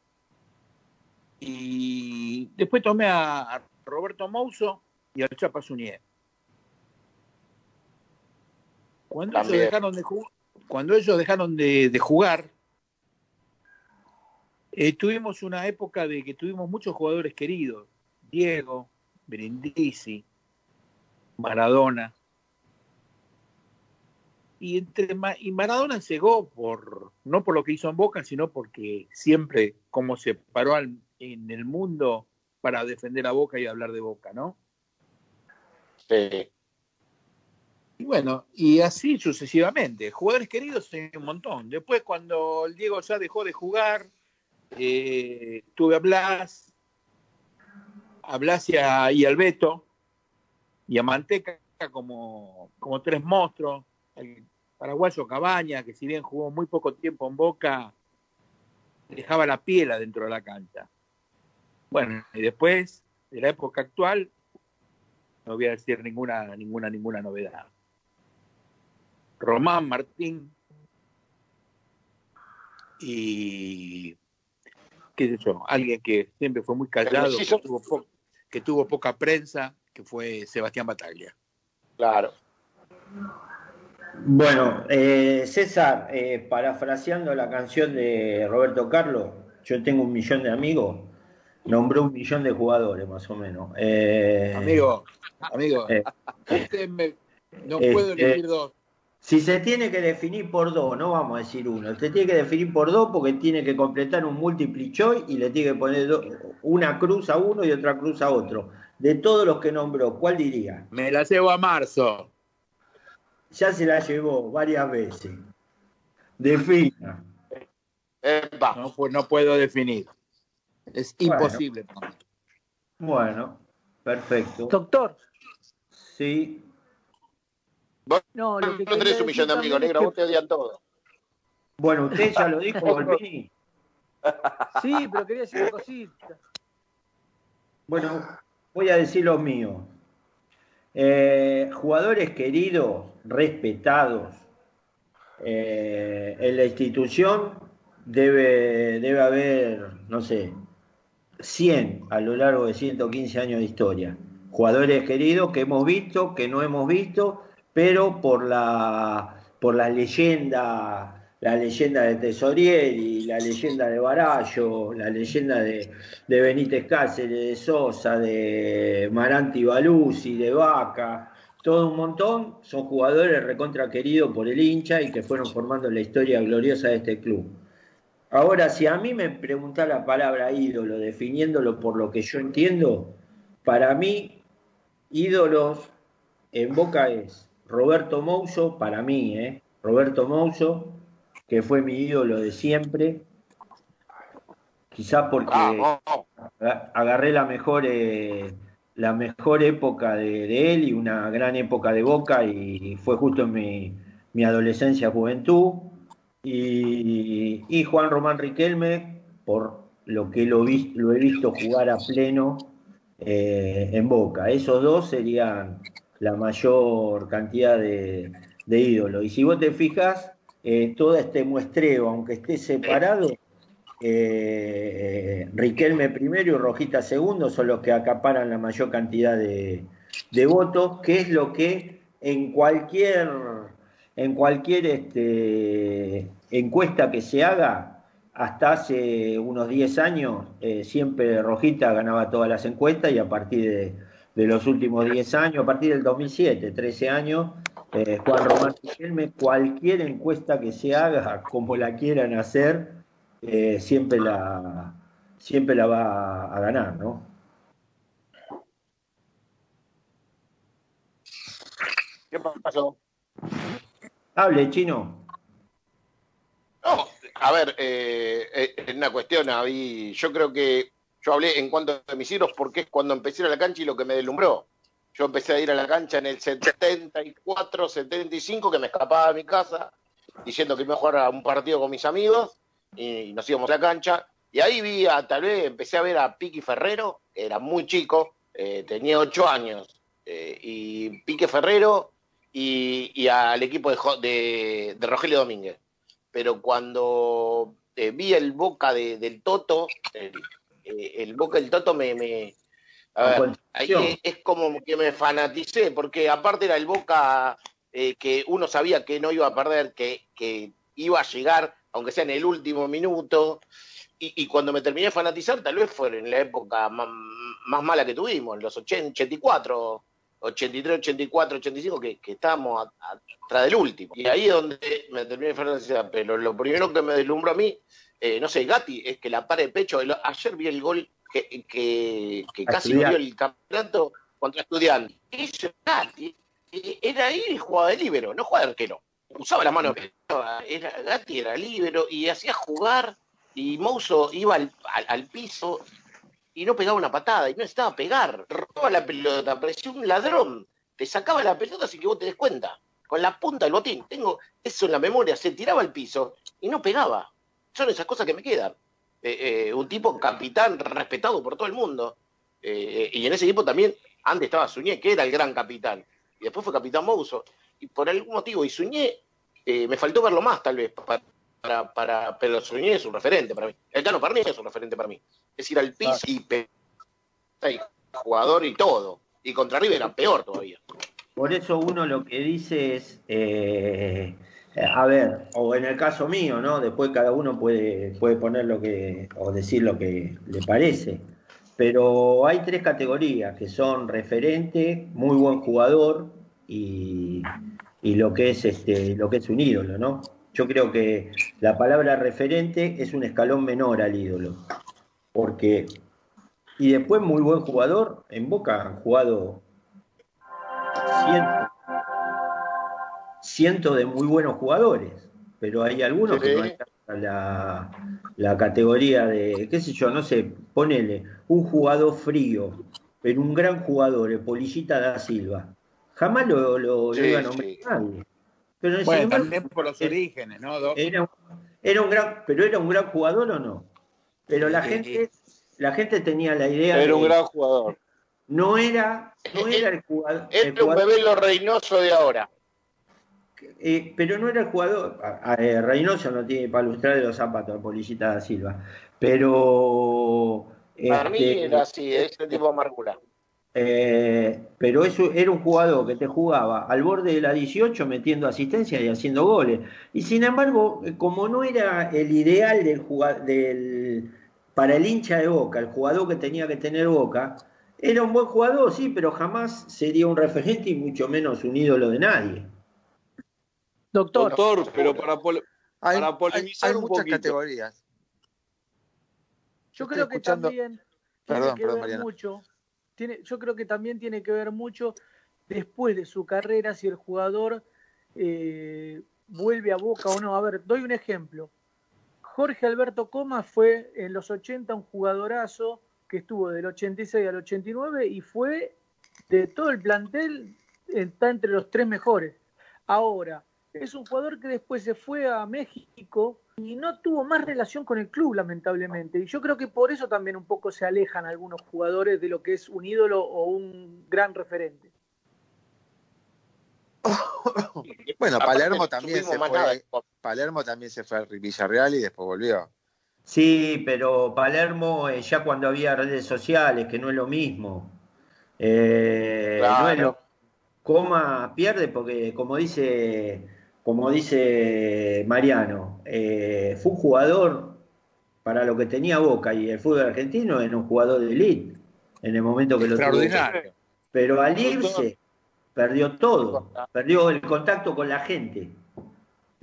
Y después tomé a, Roberto Mouso y al Chapa Suñé. Cuando ellos dejaron de, ju- cuando ellos dejaron de, de jugar, eh, tuvimos una época de que tuvimos muchos jugadores queridos. Diego, Brindisi, Maradona. Y, entre, y Maradona llegó por, no por lo que hizo en Boca, sino porque siempre como se paró al- en el mundo para defender a Boca y hablar de Boca, ¿no? Sí. Y bueno, y así sucesivamente. Jugadores queridos hay un montón. Después, cuando el Diego ya dejó de jugar, eh, tuve a Blas, a Blas y, a, y al Beto, y a Manteca como, como tres monstruos. El paraguayo Cabaña, que si bien jugó muy poco tiempo en Boca, dejaba la piel adentro de la cancha. Bueno, y después, de la época actual, no voy a decir ninguna, ninguna, ninguna novedad. Román Martín y qué sé yo, alguien que siempre fue muy callado, que mellizo. tuvo, po- que tuvo poca prensa, que fue Sebastián Bataglia. Claro. Bueno, eh, César, eh, parafraseando la canción de Roberto Carlos, yo tengo un millón de amigos, nombró un millón de jugadores más o menos. Eh, Amigo, amigo, eh, me, No Este, puedo elegir dos. Si se tiene que definir por dos, no vamos a decir uno, se tiene que definir por dos porque tiene que completar un multiple choice y le tiene que poner do- una cruz a uno y otra cruz a otro. De todos los que nombró, ¿cuál diría? Me la llevo a marzo. Ya se la llevó varias veces. Defina. Epa. No, pues no puedo definir. Es imposible. Bueno, perfecto. Doctor, Sí, Vos no, lo que no tenés un millón de amigos, también es negro, que- vos te odian todo. bueno, usted ya lo dijo, Golpini. Sí, pero quería decir una cosita. Bueno, voy a decir los míos. Eh, jugadores queridos, respetados, eh, en la institución debe, debe haber, no sé, 100 a lo largo de 115 años de historia. Jugadores queridos que hemos visto, que no hemos visto, pero por la, por la leyenda, la leyenda de Tesorieri, la leyenda de Barallo, la leyenda de, de Benítez Cáceres, de Sosa, de Maranti Baluzzi, de Vaca, todo un montón, son jugadores recontra queridos por el hincha y que fueron formando la historia gloriosa de este club. Ahora, si a mí me pregunta la palabra ídolo, definiéndolo por lo que yo entiendo, para mí, ídolos en Boca es Roberto Mouso, para mí, ¿eh? Roberto Mouso, que fue mi ídolo de siempre, quizás porque aga- agarré la mejor, eh, la mejor época de, de él y una gran época de Boca y fue justo en mi, mi adolescencia, juventud. Y, Juan Román Riquelme, por lo que lo, vi- lo he visto jugar a pleno eh, en Boca. Esos dos serían la mayor cantidad de, de ídolos. Y si vos te fijas, eh, todo este muestreo, aunque esté separado, eh, Riquelme primero y Rojita segundo son los que acaparan la mayor cantidad de votos, que es lo que en cualquier en cualquier este, encuesta que se haga, hasta hace unos 10 años, eh, siempre Rojita ganaba todas las encuestas y a partir de, los últimos 10 años, a partir del 2007, 13 años, eh, Juan Román cualquier encuesta que se haga, como la quieran hacer, eh, siempre, la, siempre la va a ganar, ¿no? ¿Qué pasó? Hable, chino. No, a ver, eh, eh, en una cuestión, ahí, yo creo que yo hablé en cuanto a mis ídolos porque es cuando empecé a ir a la cancha y lo que me deslumbró. Yo empecé a ir a la cancha en el 74, 75, que me escapaba de mi casa diciendo que iba a jugar a un partido con mis amigos y nos íbamos a la cancha. Y ahí vi, a, tal vez empecé a ver a Piqui Ferrero, era muy chico, eh, tenía ocho años, eh, y Pique Ferrero y, y al equipo de, de, de Rogelio Domínguez. Pero cuando eh, vi el Boca de- del Toto, el, eh, el Boca del Toto me... me- a ver, ahí es, es como que me fanaticé, porque aparte era el Boca eh, que uno sabía que no iba a perder, que, que iba a llegar, aunque sea en el último minuto, y, y cuando me terminé de fanatizar, tal vez fue en la época más, más mala que tuvimos, en los 80, 84, 83, 84, 85, que, que estábamos atrás del último. Y ahí es donde me terminé de. Pero lo primero que me deslumbró a mí, eh, no sé, Gatti, es que la para de pecho. el- ayer vi el gol que, que, casi dio el campeonato contra Estudiantes. Eso es Gatti. Eh, Era ahí y jugaba de líbero, no jugaba de arquero. Usaba la mano, era Gatti era líbero y hacía jugar y Mouso iba al, al- al piso y no pegaba una patada y no necesitaba pegar, robaba la pelota, parecía un ladrón, te sacaba la pelota sin que vos te des cuenta, con la punta del botín. Tengo eso en la memoria, se tiraba al piso y no pegaba. Son esas cosas que me quedan. Eh, eh, un tipo capitán respetado por todo el mundo. Eh, y en ese equipo también, antes estaba Suñé, que era el gran capitán, y después fue capitán Mouso. Y por algún motivo, y Suñé, me faltó verlo más tal vez, para, para, para- pero Suñé es un referente para mí. El Tano Parni es un referente para mí. Es ir al piso y pe- y jugador y todo. Y contra River era peor todavía. Por eso uno lo que dice es, eh, a ver, o en el caso mío, ¿no? Después cada uno puede, puede poner lo que, o decir lo que le parece. Pero hay tres categorías que son referente, muy buen jugador, y, y lo que es este, lo que es un ídolo, ¿no? Yo creo que la palabra referente es un escalón menor al ídolo. Porque, y después muy buen jugador, en Boca han jugado cientos, cientos de muy buenos jugadores, pero hay algunos que no Sí. están a la, la categoría de, qué sé yo, no sé, ponele un jugador frío, pero un gran jugador, el Polillita da Silva. Jamás lo, lo, iba a nombrar sí. nadie. Pero Bueno, embargo, también por los orígenes, ¿no, Doc? era, un- era un gran, pero era un gran jugador o no. Pero la Sí. gente, la gente tenía la idea Era de un gran jugador. no era, no era el jugador, el Era un jugador- bebé lo reinoso de ahora. eh, pero no era el jugador. a- a- eh, Reynoso no tiene para lustrar de los zapatos, el Policita da Silva. Pero Para mí este, era así, ese tipo de amargura. Eh, pero eso era un jugador que te jugaba al borde de la 18 metiendo asistencia y haciendo goles. Y sin embargo, eh, como no era el ideal del, del para el hincha de Boca, el jugador que tenía que tener Boca, era un buen jugador, sí, pero jamás sería un referente y mucho menos un ídolo de nadie. Doctor, Doctor, pero para, pole- Hay, para hay- polemizar hay un muchas poquito. categorías. yo estoy creo que escuchando- también tiene Perdón, que perdón, ver Mariana. mucho. Tiene, yo creo que también tiene que ver mucho después de su carrera si el jugador eh, vuelve a Boca o no. A ver, doy un ejemplo. Jorge Alberto Comas fue en los 80 un jugadorazo que estuvo del 86 al 89 y fue de todo el plantel, está entre los tres mejores. Ahora, es un jugador que después se fue a México y no tuvo más relación con el club, lamentablemente. Y yo creo que por eso también un poco se alejan algunos jugadores de lo que es un ídolo o un gran referente. Bueno, Palermo también se fue. nada. Palermo también se fue al Villarreal y después volvió. Sí, pero Palermo eh, ya cuando había redes sociales, que no es lo mismo. Eh, Claro. no es lo- Coma pierde porque, como dice, como dice Mariano, eh, fue un jugador para lo que tenía Boca y el fútbol argentino era un jugador de elite en el momento que lo tuvo. Extraordinario. Pero al irse perdió todo, perdió el contacto con la gente.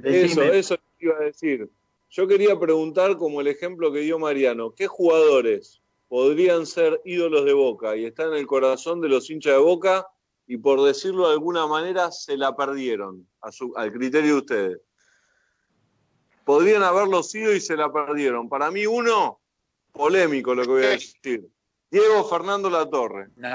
Eso, eso iba a decir. Yo quería preguntar, como el ejemplo que dio Mariano, ¿qué jugadores podrían ser ídolos de Boca y están en el corazón de los hinchas de Boca y por decirlo de alguna manera se la perdieron a su- al criterio de ustedes? Podrían haberlo sido y se la perdieron. Para mí uno, polémico lo que voy a decir. Diego Fernando Latorre. No.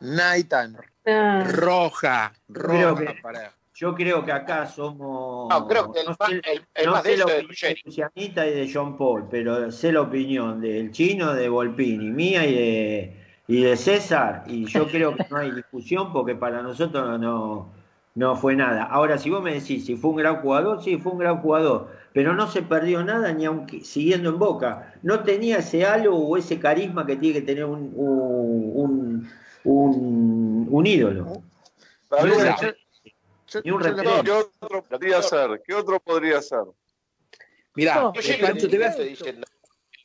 Naitan, Ah, Roja, creo roja para. yo creo que acá somos... No, creo que el no más, sé- el, el no más sé de la opinión de Lucianita y de John Paul, pero sé la opinión del chino, de Volpini, mía y de, y de César, y yo creo que no hay discusión porque para nosotros no, no, no fue nada. Ahora, si vos me decís si fue un gran jugador, sí, fue un gran jugador, pero no se perdió nada ni aunque siguiendo en Boca. No tenía ese halo o ese carisma que tiene que tener un, un, un, ídolo. Un- Yo- ni un. ¿Qué otro podría ser? ¿Qué otro podría ser? Mirá, No, Ruggeri, Pancho, te voy a- estoy diciendo,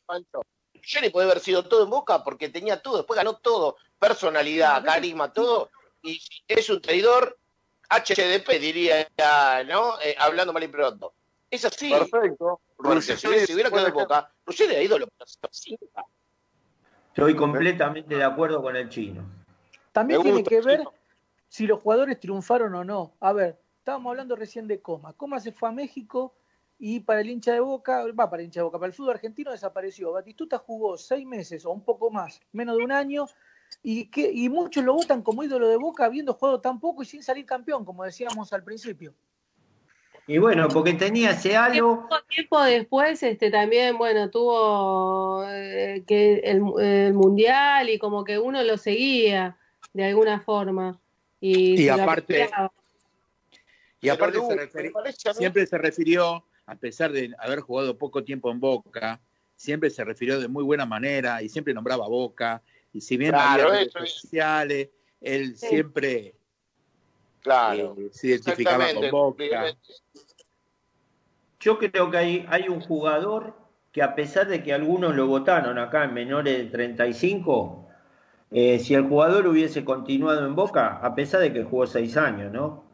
Pancho, Ruggeri puede haber sido todo en Boca porque tenía todo, después ganó todo, personalidad, carisma, todo, y es un traidor, HDP diría, ¿no? Eh, hablando mal y pronto. Es así. Perfecto. Porque si, Ruggeri si hubiera quedado en Boca, Ruggeri era ídolo. Estoy completamente de acuerdo con el chino. También tiene que ver Chino. si los jugadores triunfaron o no. A ver, estábamos hablando recién de Coma. Coma se fue a México y para el hincha de Boca, va para el hincha de Boca, para el fútbol argentino desapareció. Batistuta jugó seis meses o un poco más, menos de un año, y, que, y muchos lo votan como ídolo de Boca habiendo jugado tan poco y sin salir campeón, como decíamos al principio. Y bueno, porque tenía ese halo. Poco tiempo después, este también, bueno, tuvo eh, que el, el mundial y como que uno lo seguía de alguna forma. Y, aparte-. Y aparte Pero, se mí- siempre se refirió, a pesar de haber jugado poco tiempo en Boca, siempre se refirió de muy buena manera y siempre nombraba a Boca. Y si bien Claro, había redes sociales, él Sí. siempre Claro. eh, se identificaba con. Boca. Yo creo que hay, hay un jugador que a pesar de que algunos lo votaron acá en menores de 35, eh, si el jugador hubiese continuado en Boca, a pesar de que jugó seis años, ¿no?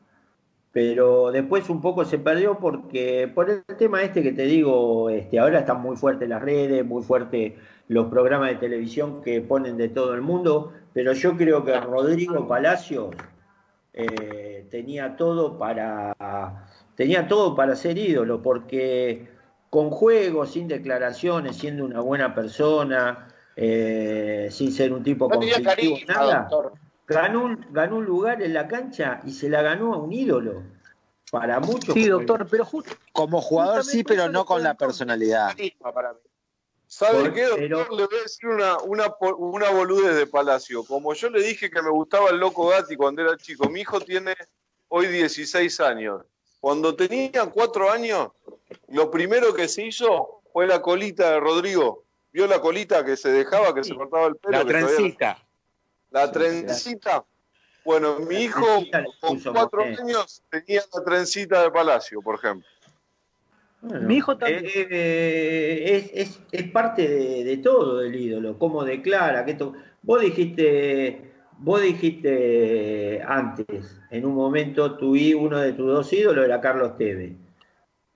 Pero después un poco se perdió porque por el tema este que te digo, este, ahora están muy fuertes las redes, muy fuertes los programas de televisión que ponen de todo el mundo, pero yo creo que Rodrigo Palacio eh, tenía todo para tenía todo para ser ídolo, porque con juegos, sin declaraciones, siendo una buena persona, eh, sin ser un tipo No tenía conflictivo, carisma, nada, doctor. Ganó un, ganó un lugar en la cancha y se la ganó a un ídolo. Para muchos. Sí, como- doctor, pero justo. Como jugador sí, pero no con la personalidad. Para mí. ¿Sabe Por- qué, doctor? pero- Le voy a decir una, una, una boludez de Palacio. Como yo le dije que me gustaba el Loco Gatti cuando era chico, mi hijo tiene hoy 16 años. Cuando tenía 4 años, lo primero que se hizo fue la colita de Rodrigo. ¿Vio la colita que se dejaba, que se cortaba el pelo? La todavía trencita. La trencita. Bueno, mi hijo con cuatro años tenía la trencita de Palacio, por ejemplo. Bueno, Mi hijo también. eh, eh, es, es- es parte de, de todo el ídolo, cómo declara, que esto. Vos dijiste, vos dijiste antes, en un momento tu uno de tus dos ídolos era Carlos Tevez.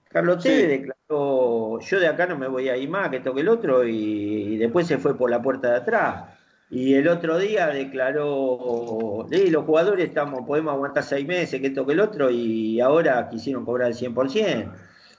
Carlos Sí. Tevez declaró, yo de acá no me voy a ir más, que toque el otro, y, y después se fue por la puerta de atrás. Y el otro día declaró, "Sí, los jugadores estamos, podemos aguantar seis meses, que toque el otro, y ahora quisieron cobrar el 100%.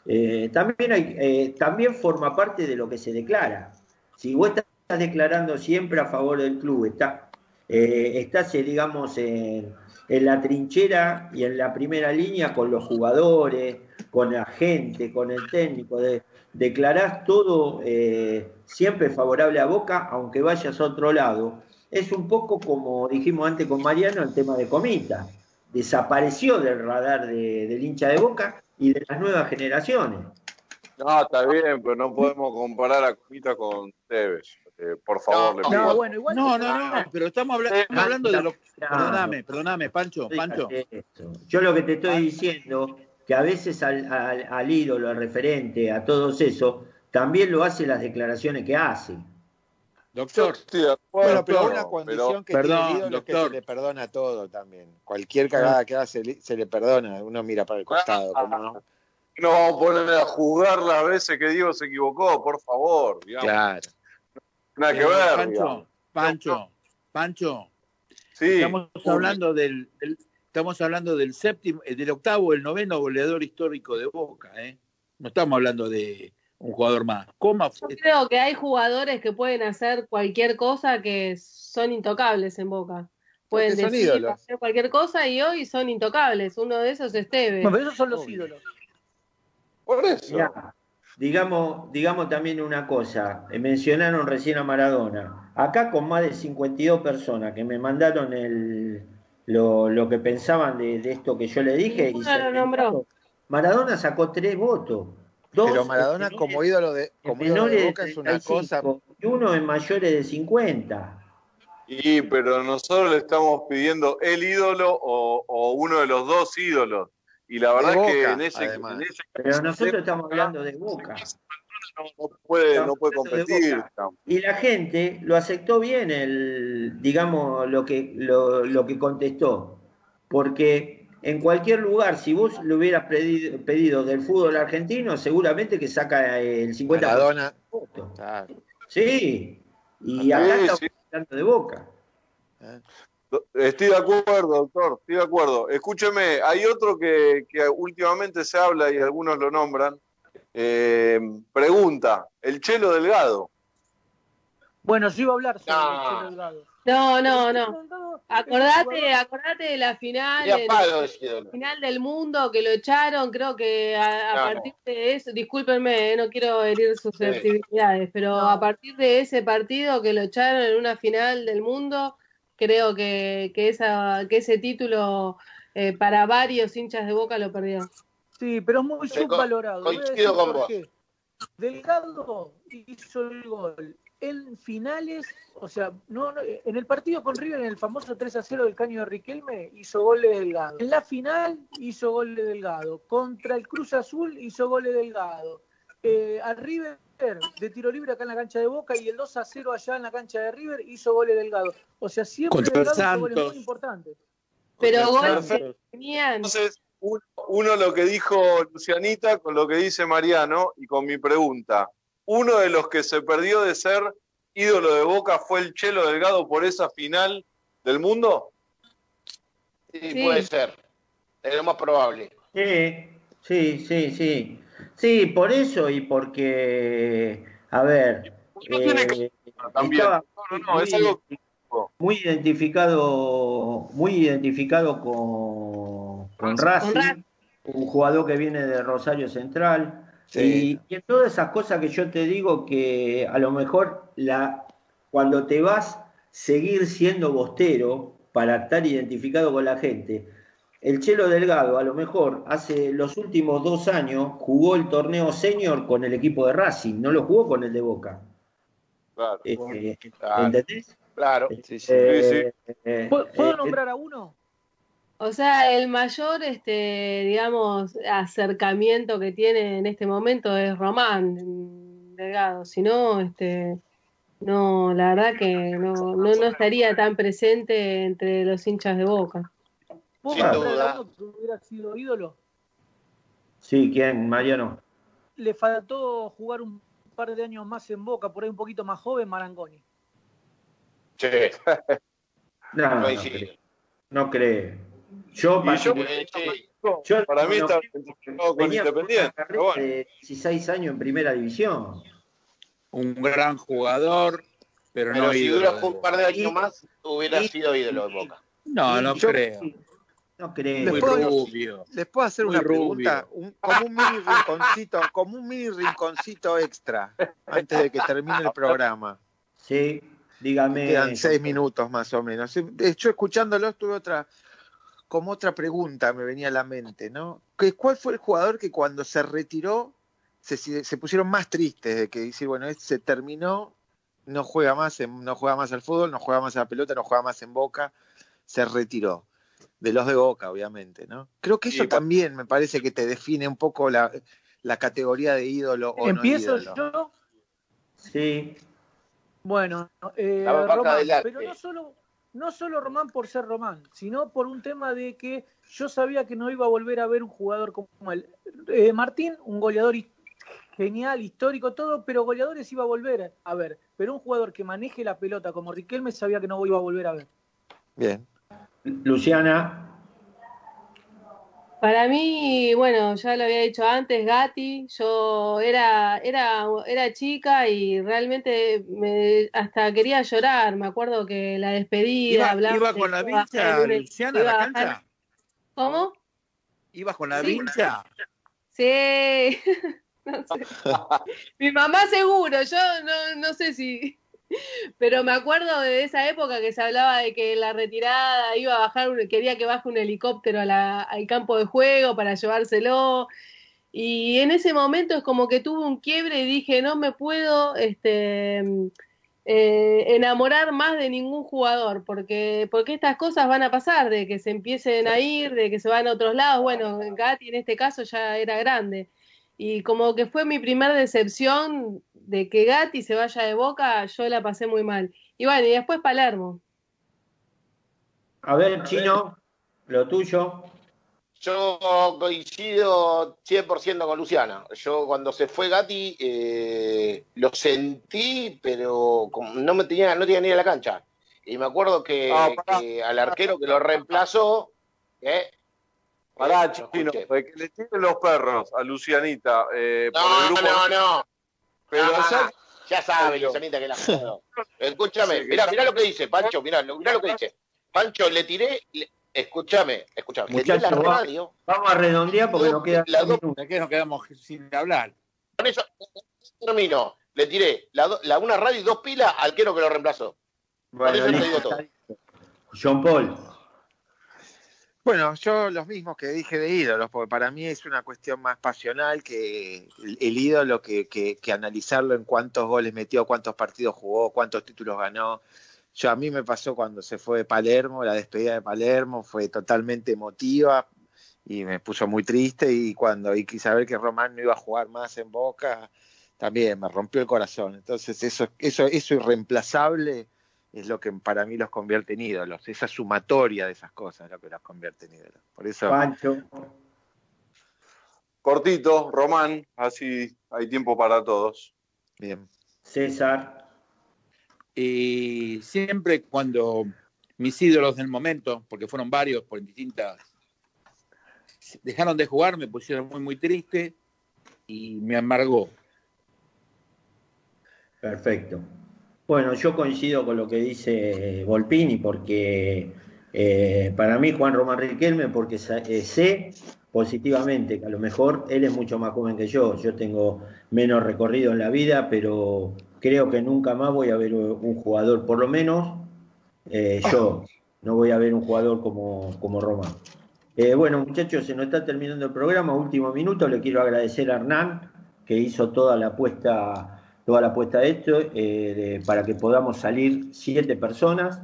Eh, también, hay, eh, también forma parte de lo que se declara. Si vos estás declarando siempre a favor del club, está, eh, estás, eh, digamos, en, en la trinchera y en la primera línea con los jugadores, con la gente, con el técnico, de, declarás todo eh, siempre favorable a Boca, aunque vayas a otro lado. Es un poco como dijimos antes con Mariano, el tema de Comita. Desapareció del radar de- del hincha de Boca y de las nuevas generaciones. No, está bien, pero no podemos comparar a Comita con Tevez. Eh, por favor, le pido. No, bueno, igual. No, no, no, pero estamos, habla- estamos hablando de lo. Perdóname, perdóname, Pancho, Pancho. Yo lo que te estoy diciendo, que a veces al, al- al ídolo, al referente, a todos eso, también lo hace las declaraciones que hace. Doctor, Bueno, pero pero- una condición que perdón, tiene el ídolo es que doctor. se le perdona todo también. Cualquier cagada que hace se le- se le perdona. Uno mira para el costado, como no. no vamos a poner a jugar las veces que Diego se equivocó, por favor, digamos. Claro. Nada que Pero, ver, Pancho, digamos. Pancho, Pancho, Sí, estamos hablando del, del- estamos hablando del séptimo, eh, del octavo, el noveno goleador histórico de Boca, ¿eh? No estamos hablando de un jugador más. Coma Yo creo que hay jugadores que pueden hacer cualquier cosa que son intocables en Boca. Pueden decir, hacer cualquier cosa y hoy son intocables. Uno de esos es Tevez. No, pero esos son los ídolos. por eso. Digamos, digamos también una cosa, eh, mencionaron recién a Maradona. Acá con más de 52 personas que me mandaron el, lo, lo que pensaban de, de esto que yo le dije. y lo nombró. Maradona sacó tres votos. Dos Pero Maradona como ídolo de, como ídolo de menores Boca de es una cosa. 35 y uno en mayores de 50. Y, pero nosotros le estamos pidiendo el ídolo o, o uno de los dos ídolos. Y la verdad es que Boca, en ese, además. en ese Pero nosotros estamos hablando de Boca. no, no puede, no puede competir. Y la gente lo aceptó bien, el, digamos, lo que, lo, lo que contestó. Porque en cualquier lugar, si vos le hubieras pedido, pedido del fútbol argentino, seguramente que saca el 50%. Maradona. Sí, y Sí, acá estamos sí. hablando de Boca. Estoy de acuerdo, doctor, estoy de acuerdo. Escúcheme, hay otro que, que últimamente se habla y algunos lo nombran. Eh, pregunta, el Chelo Delgado. Bueno, yo iba a hablar sobre No. el Chelo Delgado. No, no, Acordate, acordate de la final, ídolo. final del mundo que lo echaron. Creo que a, a No, no. partir de eso, discúlpenme, eh, no quiero herir sus Sí. susceptibilidades, pero No. a partir de ese partido que lo echaron en una final del mundo, creo que, que, esa, que ese título eh, para varios hinchas de Boca lo perdió. Sí, pero es muy subvalorado. Coincido con vos. Delgado hizo el gol en finales, o sea, no, no, en el partido con River, en el famoso 3 a 0 del caño de Riquelme, hizo gol de Delgado. En la final hizo gol de Delgado. Contra el Cruz Azul hizo gol de Delgado. Eh, a River de tiro libre acá en la cancha de Boca y el 2 a 0 allá en la cancha de River hizo goles Delgado. O sea, siempre Contra el Delgado hizo goles muy importantes. Pero goles Santos. que tenían. Entonces, uno, uno lo que dijo Lucianita con lo que dice Mariano y con mi pregunta. Uno de los que se perdió de ser ídolo de Boca fue el Chelo Delgado por esa final del mundo. Sí, Sí. puede ser. Es lo más probable. Sí, sí, sí, sí. Sí, por eso y porque, a ver, No tiene que eh, también. estaba No, no, no, es algo muy identificado, muy identificado con, con Racing, Racing. un jugador que viene de Rosario Central. Sí. Y, y en todas esas cosas que yo te digo que a lo mejor la, cuando te vas, seguir siendo bostero para estar identificado con la gente. El Chelo Delgado, a lo mejor, hace los últimos dos años jugó el torneo senior con el equipo de Racing, no lo jugó con el de Boca. Claro. Eh, Claro. ¿Entendés? Claro. Sí, sí. Eh, eh, ¿Puedo, puedo eh, nombrar a uno? O sea, el mayor, este, digamos, acercamiento que tiene en este momento es Román Delgado. Si no, este, no, la verdad que no, no, no estaría tan presente entre los hinchas de Boca. ¿Puedo Sin duda. que hubiera sido ídolo? Sí, ¿quién, Mariano? Le faltó jugar un par de años más en Boca, por ahí un poquito más joven, Marangoni. Che, No, no, coincido. creo. No creo. Yo, Y yo- Eh, che, yo para mí no está que con Independiente. Pero bueno, de 16 años en primera división. Un gran jugador, pero, pero no si ídolo dura de un par de años Y- más, hubiera y- sido ídolo de Boca. No, no Yo- creo. No creo. Después- rubio. ¿Les puedo hacer una pregunta? Un- como un mini rinconcito, como un mini rinconcito extra antes de que termine el programa. Sí, dígame. Quedan seis minutos más o menos. Yo escuchándolo tuve otra, como otra pregunta me venía a la mente, ¿no? ¿Qué- ¿Cuál fue el jugador que cuando se retiró se, se pusieron más tristes de que decir, bueno, este se terminó, no juega más, en- no juega más al fútbol, no juega más a la pelota, no juega más en Boca, se retiró? De los de Boca, obviamente, ¿no? Creo que eso Sí, también me parece que te define un poco la, la categoría de ídolo o Empiezo no ídolo. yo. Sí, Bueno, eh, Román, pero no solo, no solo Román por ser Román, sino por un tema de que yo sabía que no iba a volver a ver un jugador como él. Eh, Martín, un goleador genial, histórico, todo, pero goleadores iba a volver a ver. Pero un jugador que maneje la pelota como Riquelme sabía que no iba a volver a ver. Bien. Luciana. Para mí, bueno, ya lo había dicho antes, Gatti, yo era, era, era chica y realmente me, hasta quería llorar, me acuerdo que la despedida, ¿Iba, hablaba iba con la vincha, Luciana, la bajar- cancha? ¿Cómo? ¿Ibas con la Sí. vincha? Sí, no sé. Mi mamá seguro, yo no, no sé si... Pero me acuerdo de esa época que se hablaba de que la retirada iba a bajar, quería que baje un helicóptero a la- al campo de juego para llevárselo. Y en ese momento es como que tuve un quiebre y dije, no me puedo este, eh, enamorar más de ningún jugador, porque, porque estas cosas van a pasar, de que se empiecen a ir, de que se van a otros lados. Bueno, Gatti en este caso ya era grande. Y como que fue mi primer decepción de que Gatti se vaya de boca, yo la pasé muy mal. Y bueno, y después Palermo. A ver, Chino, lo tuyo. Yo coincido 100% con Luciana. Yo cuando se fue Gatti eh, lo sentí, pero como no me tenía, no tenía ni a la cancha. Y me acuerdo que, pará. que al arquero que lo reemplazó, ¿eh? Pará, Eh, chino, que le tiren los perros a Lucianita eh, por el No, grupo. no, no. Pero No, no, ya- no. Ya sabe. Lucianita, que la jodo. Escúchame, Sí, mirá, que- mirá lo que dice, Pancho, mirá, lo- mirá lo que dice. Pancho, le tiré, le- escúchame, escúchame, le tiré la radio, vamos a redondear porque nos quedan La dos dos- minutos. ¿De qué nos quedamos sin hablar? con eso termino. Le tiré la, do- la una radio y dos pilas al quiero que lo reemplazó. Bueno, eso te listo, digo todo. está listo. John Paul. Bueno, yo los mismos que dije de ídolos, porque para mí es una cuestión más pasional que el, ídolo que, que- que analizarlo en cuántos goles metió, cuántos partidos jugó, cuántos títulos ganó. Yo a mí me pasó cuando se fue de Palermo, la despedida de Palermo fue totalmente emotiva y me puso muy triste y cuando y saber que Román no iba a jugar más en Boca también me rompió el corazón. Entonces, eso, eso, eso irreemplazable es lo que para mí los convierte en ídolos. Esa sumatoria de esas cosas es lo que los convierte en ídolos. Por eso. Pancho. Cortito, Román, así hay tiempo para todos. Bien. César. Y siempre cuando mis ídolos del momento, porque fueron varios por distintas, dejaron de jugar, me pusieron muy, muy triste y me amargó. Perfecto. Bueno, yo coincido con lo que dice Volpini porque eh, para mí Juan Román Riquelme, porque eh, sé positivamente que a lo mejor él es mucho más joven que yo, yo tengo menos recorrido en la vida, pero creo que nunca más voy a ver un jugador, por lo menos eh, yo, no voy a ver un jugador como, como Román. Eh, bueno, muchachos, se nos está terminando el programa, último minuto, le quiero agradecer a Hernán que hizo toda la apuesta toda la apuesta de esto eh, de- para que podamos salir siete personas.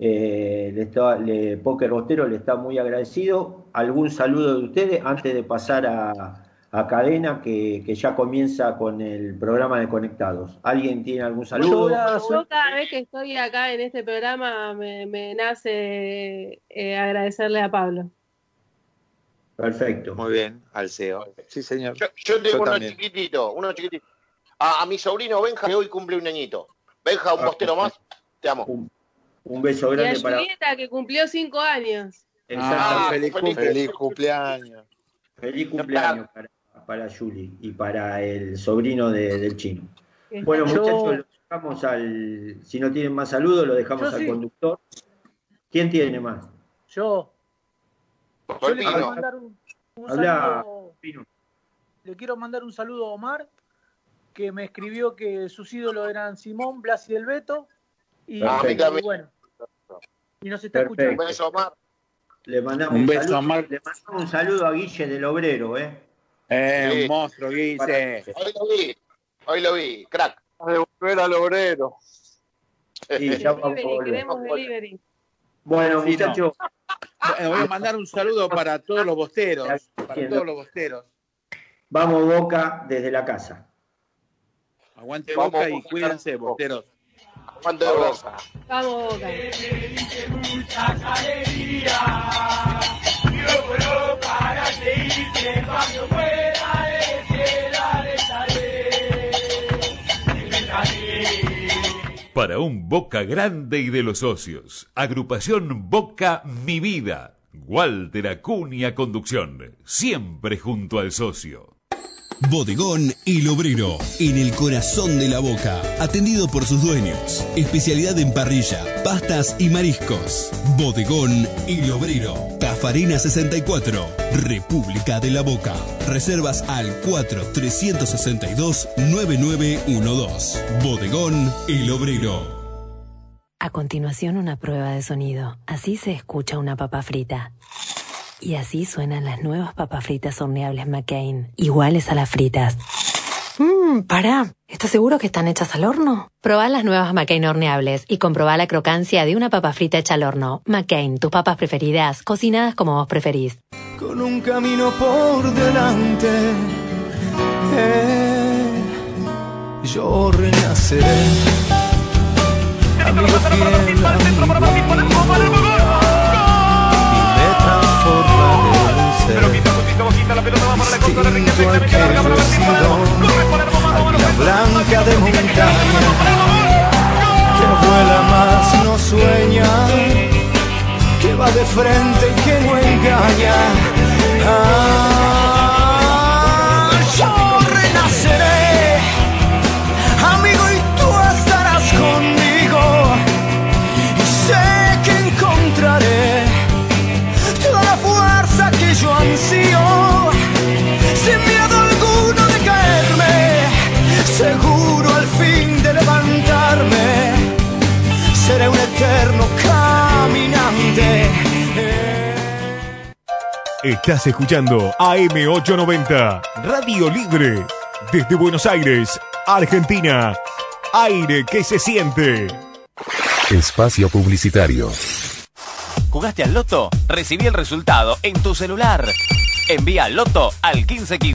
Eh, le está, le, Poker Bostero le está muy agradecido. ¿Algún saludo de ustedes antes de pasar a, a Cadena que, que ya comienza con el programa de Conectados? ¿Alguien tiene algún saludo? Yo cada vez que estoy acá en este programa me, me nace eh, agradecerle a Pablo. Perfecto. Muy bien, al CEO. Sí, señor. Yo, yo tengo Yo uno también. chiquitito, uno chiquitito. A, a mi sobrino Benja, que hoy cumple un añito. Benja, un postero más, te amo. Un beso Y a grande para. Julieta, que cumplió cinco años. Exactamente. feliz, feliz cumpleaños. Feliz cumpleaños para, para Juli y para el sobrino de- del chino. Bueno, Yo- muchachos, lo dejamos al. Si no tienen más saludos, lo dejamos Yo al sí. conductor. ¿Quién tiene más? Yo, yo le quiero mandar un, saludo. Le quiero mandar un saludo a Omar, que me escribió que sus ídolos eran Simón, Blas y el Beto. Y, Ah, a y también. bueno, y nos está Perfecto. escuchando. Un beso más. Le mandamos Un beso saludo, a Mar- le mandamos un saludo a Guille del Obrero, ¿eh? Eh, Sí. un monstruo, Guise. Hoy lo vi, hoy lo vi, crack. De volver al obrero. Sí, ya vamos a Delivery, delivery. Bueno, Sí, no. muchachos, Bueno, voy a mandar un saludo para todos los bosteros. Para todos los bosteros. vamos Boca desde la casa. Aguante Vamos, boca y Boca. cuídense, bosteros. Aguante de boca. Vamos, Boca. Para un Boca grande y de los socios. Agrupación Boca Mi Vida. Walter Acuña Conducción. Siempre junto al socio. Bodegón El Obrero, en el corazón de la boca, atendido por sus dueños. Especialidad en parrilla, pastas y mariscos. Bodegón El Obrero, Cafarina 64, República de la Boca. Reservas al 4-362-9912. Bodegón El Obrero. A continuación una prueba de sonido. Así se escucha una papa frita. Y así suenan las nuevas papas fritas horneables McCain, iguales a las fritas. Mmm, pará. ¿Estás seguro que están hechas al horno? Probá las nuevas McCain horneables y comprobá la crocancia de una papa frita hecha al horno. McCain, tus papas preferidas, cocinadas como vos preferís. con un camino por delante. Eh, yo renaceré. Águila blanca de montaña, que vuela más, no sueña. Que va de frente y que no engaña. Ah, caminante. Estás escuchando AM890, Radio Libre, desde Buenos Aires, Argentina. Aire que se siente. Espacio Publicitario. ¿Jugaste al loto? Recibí el resultado en tu celular. Envía Loto al 1515.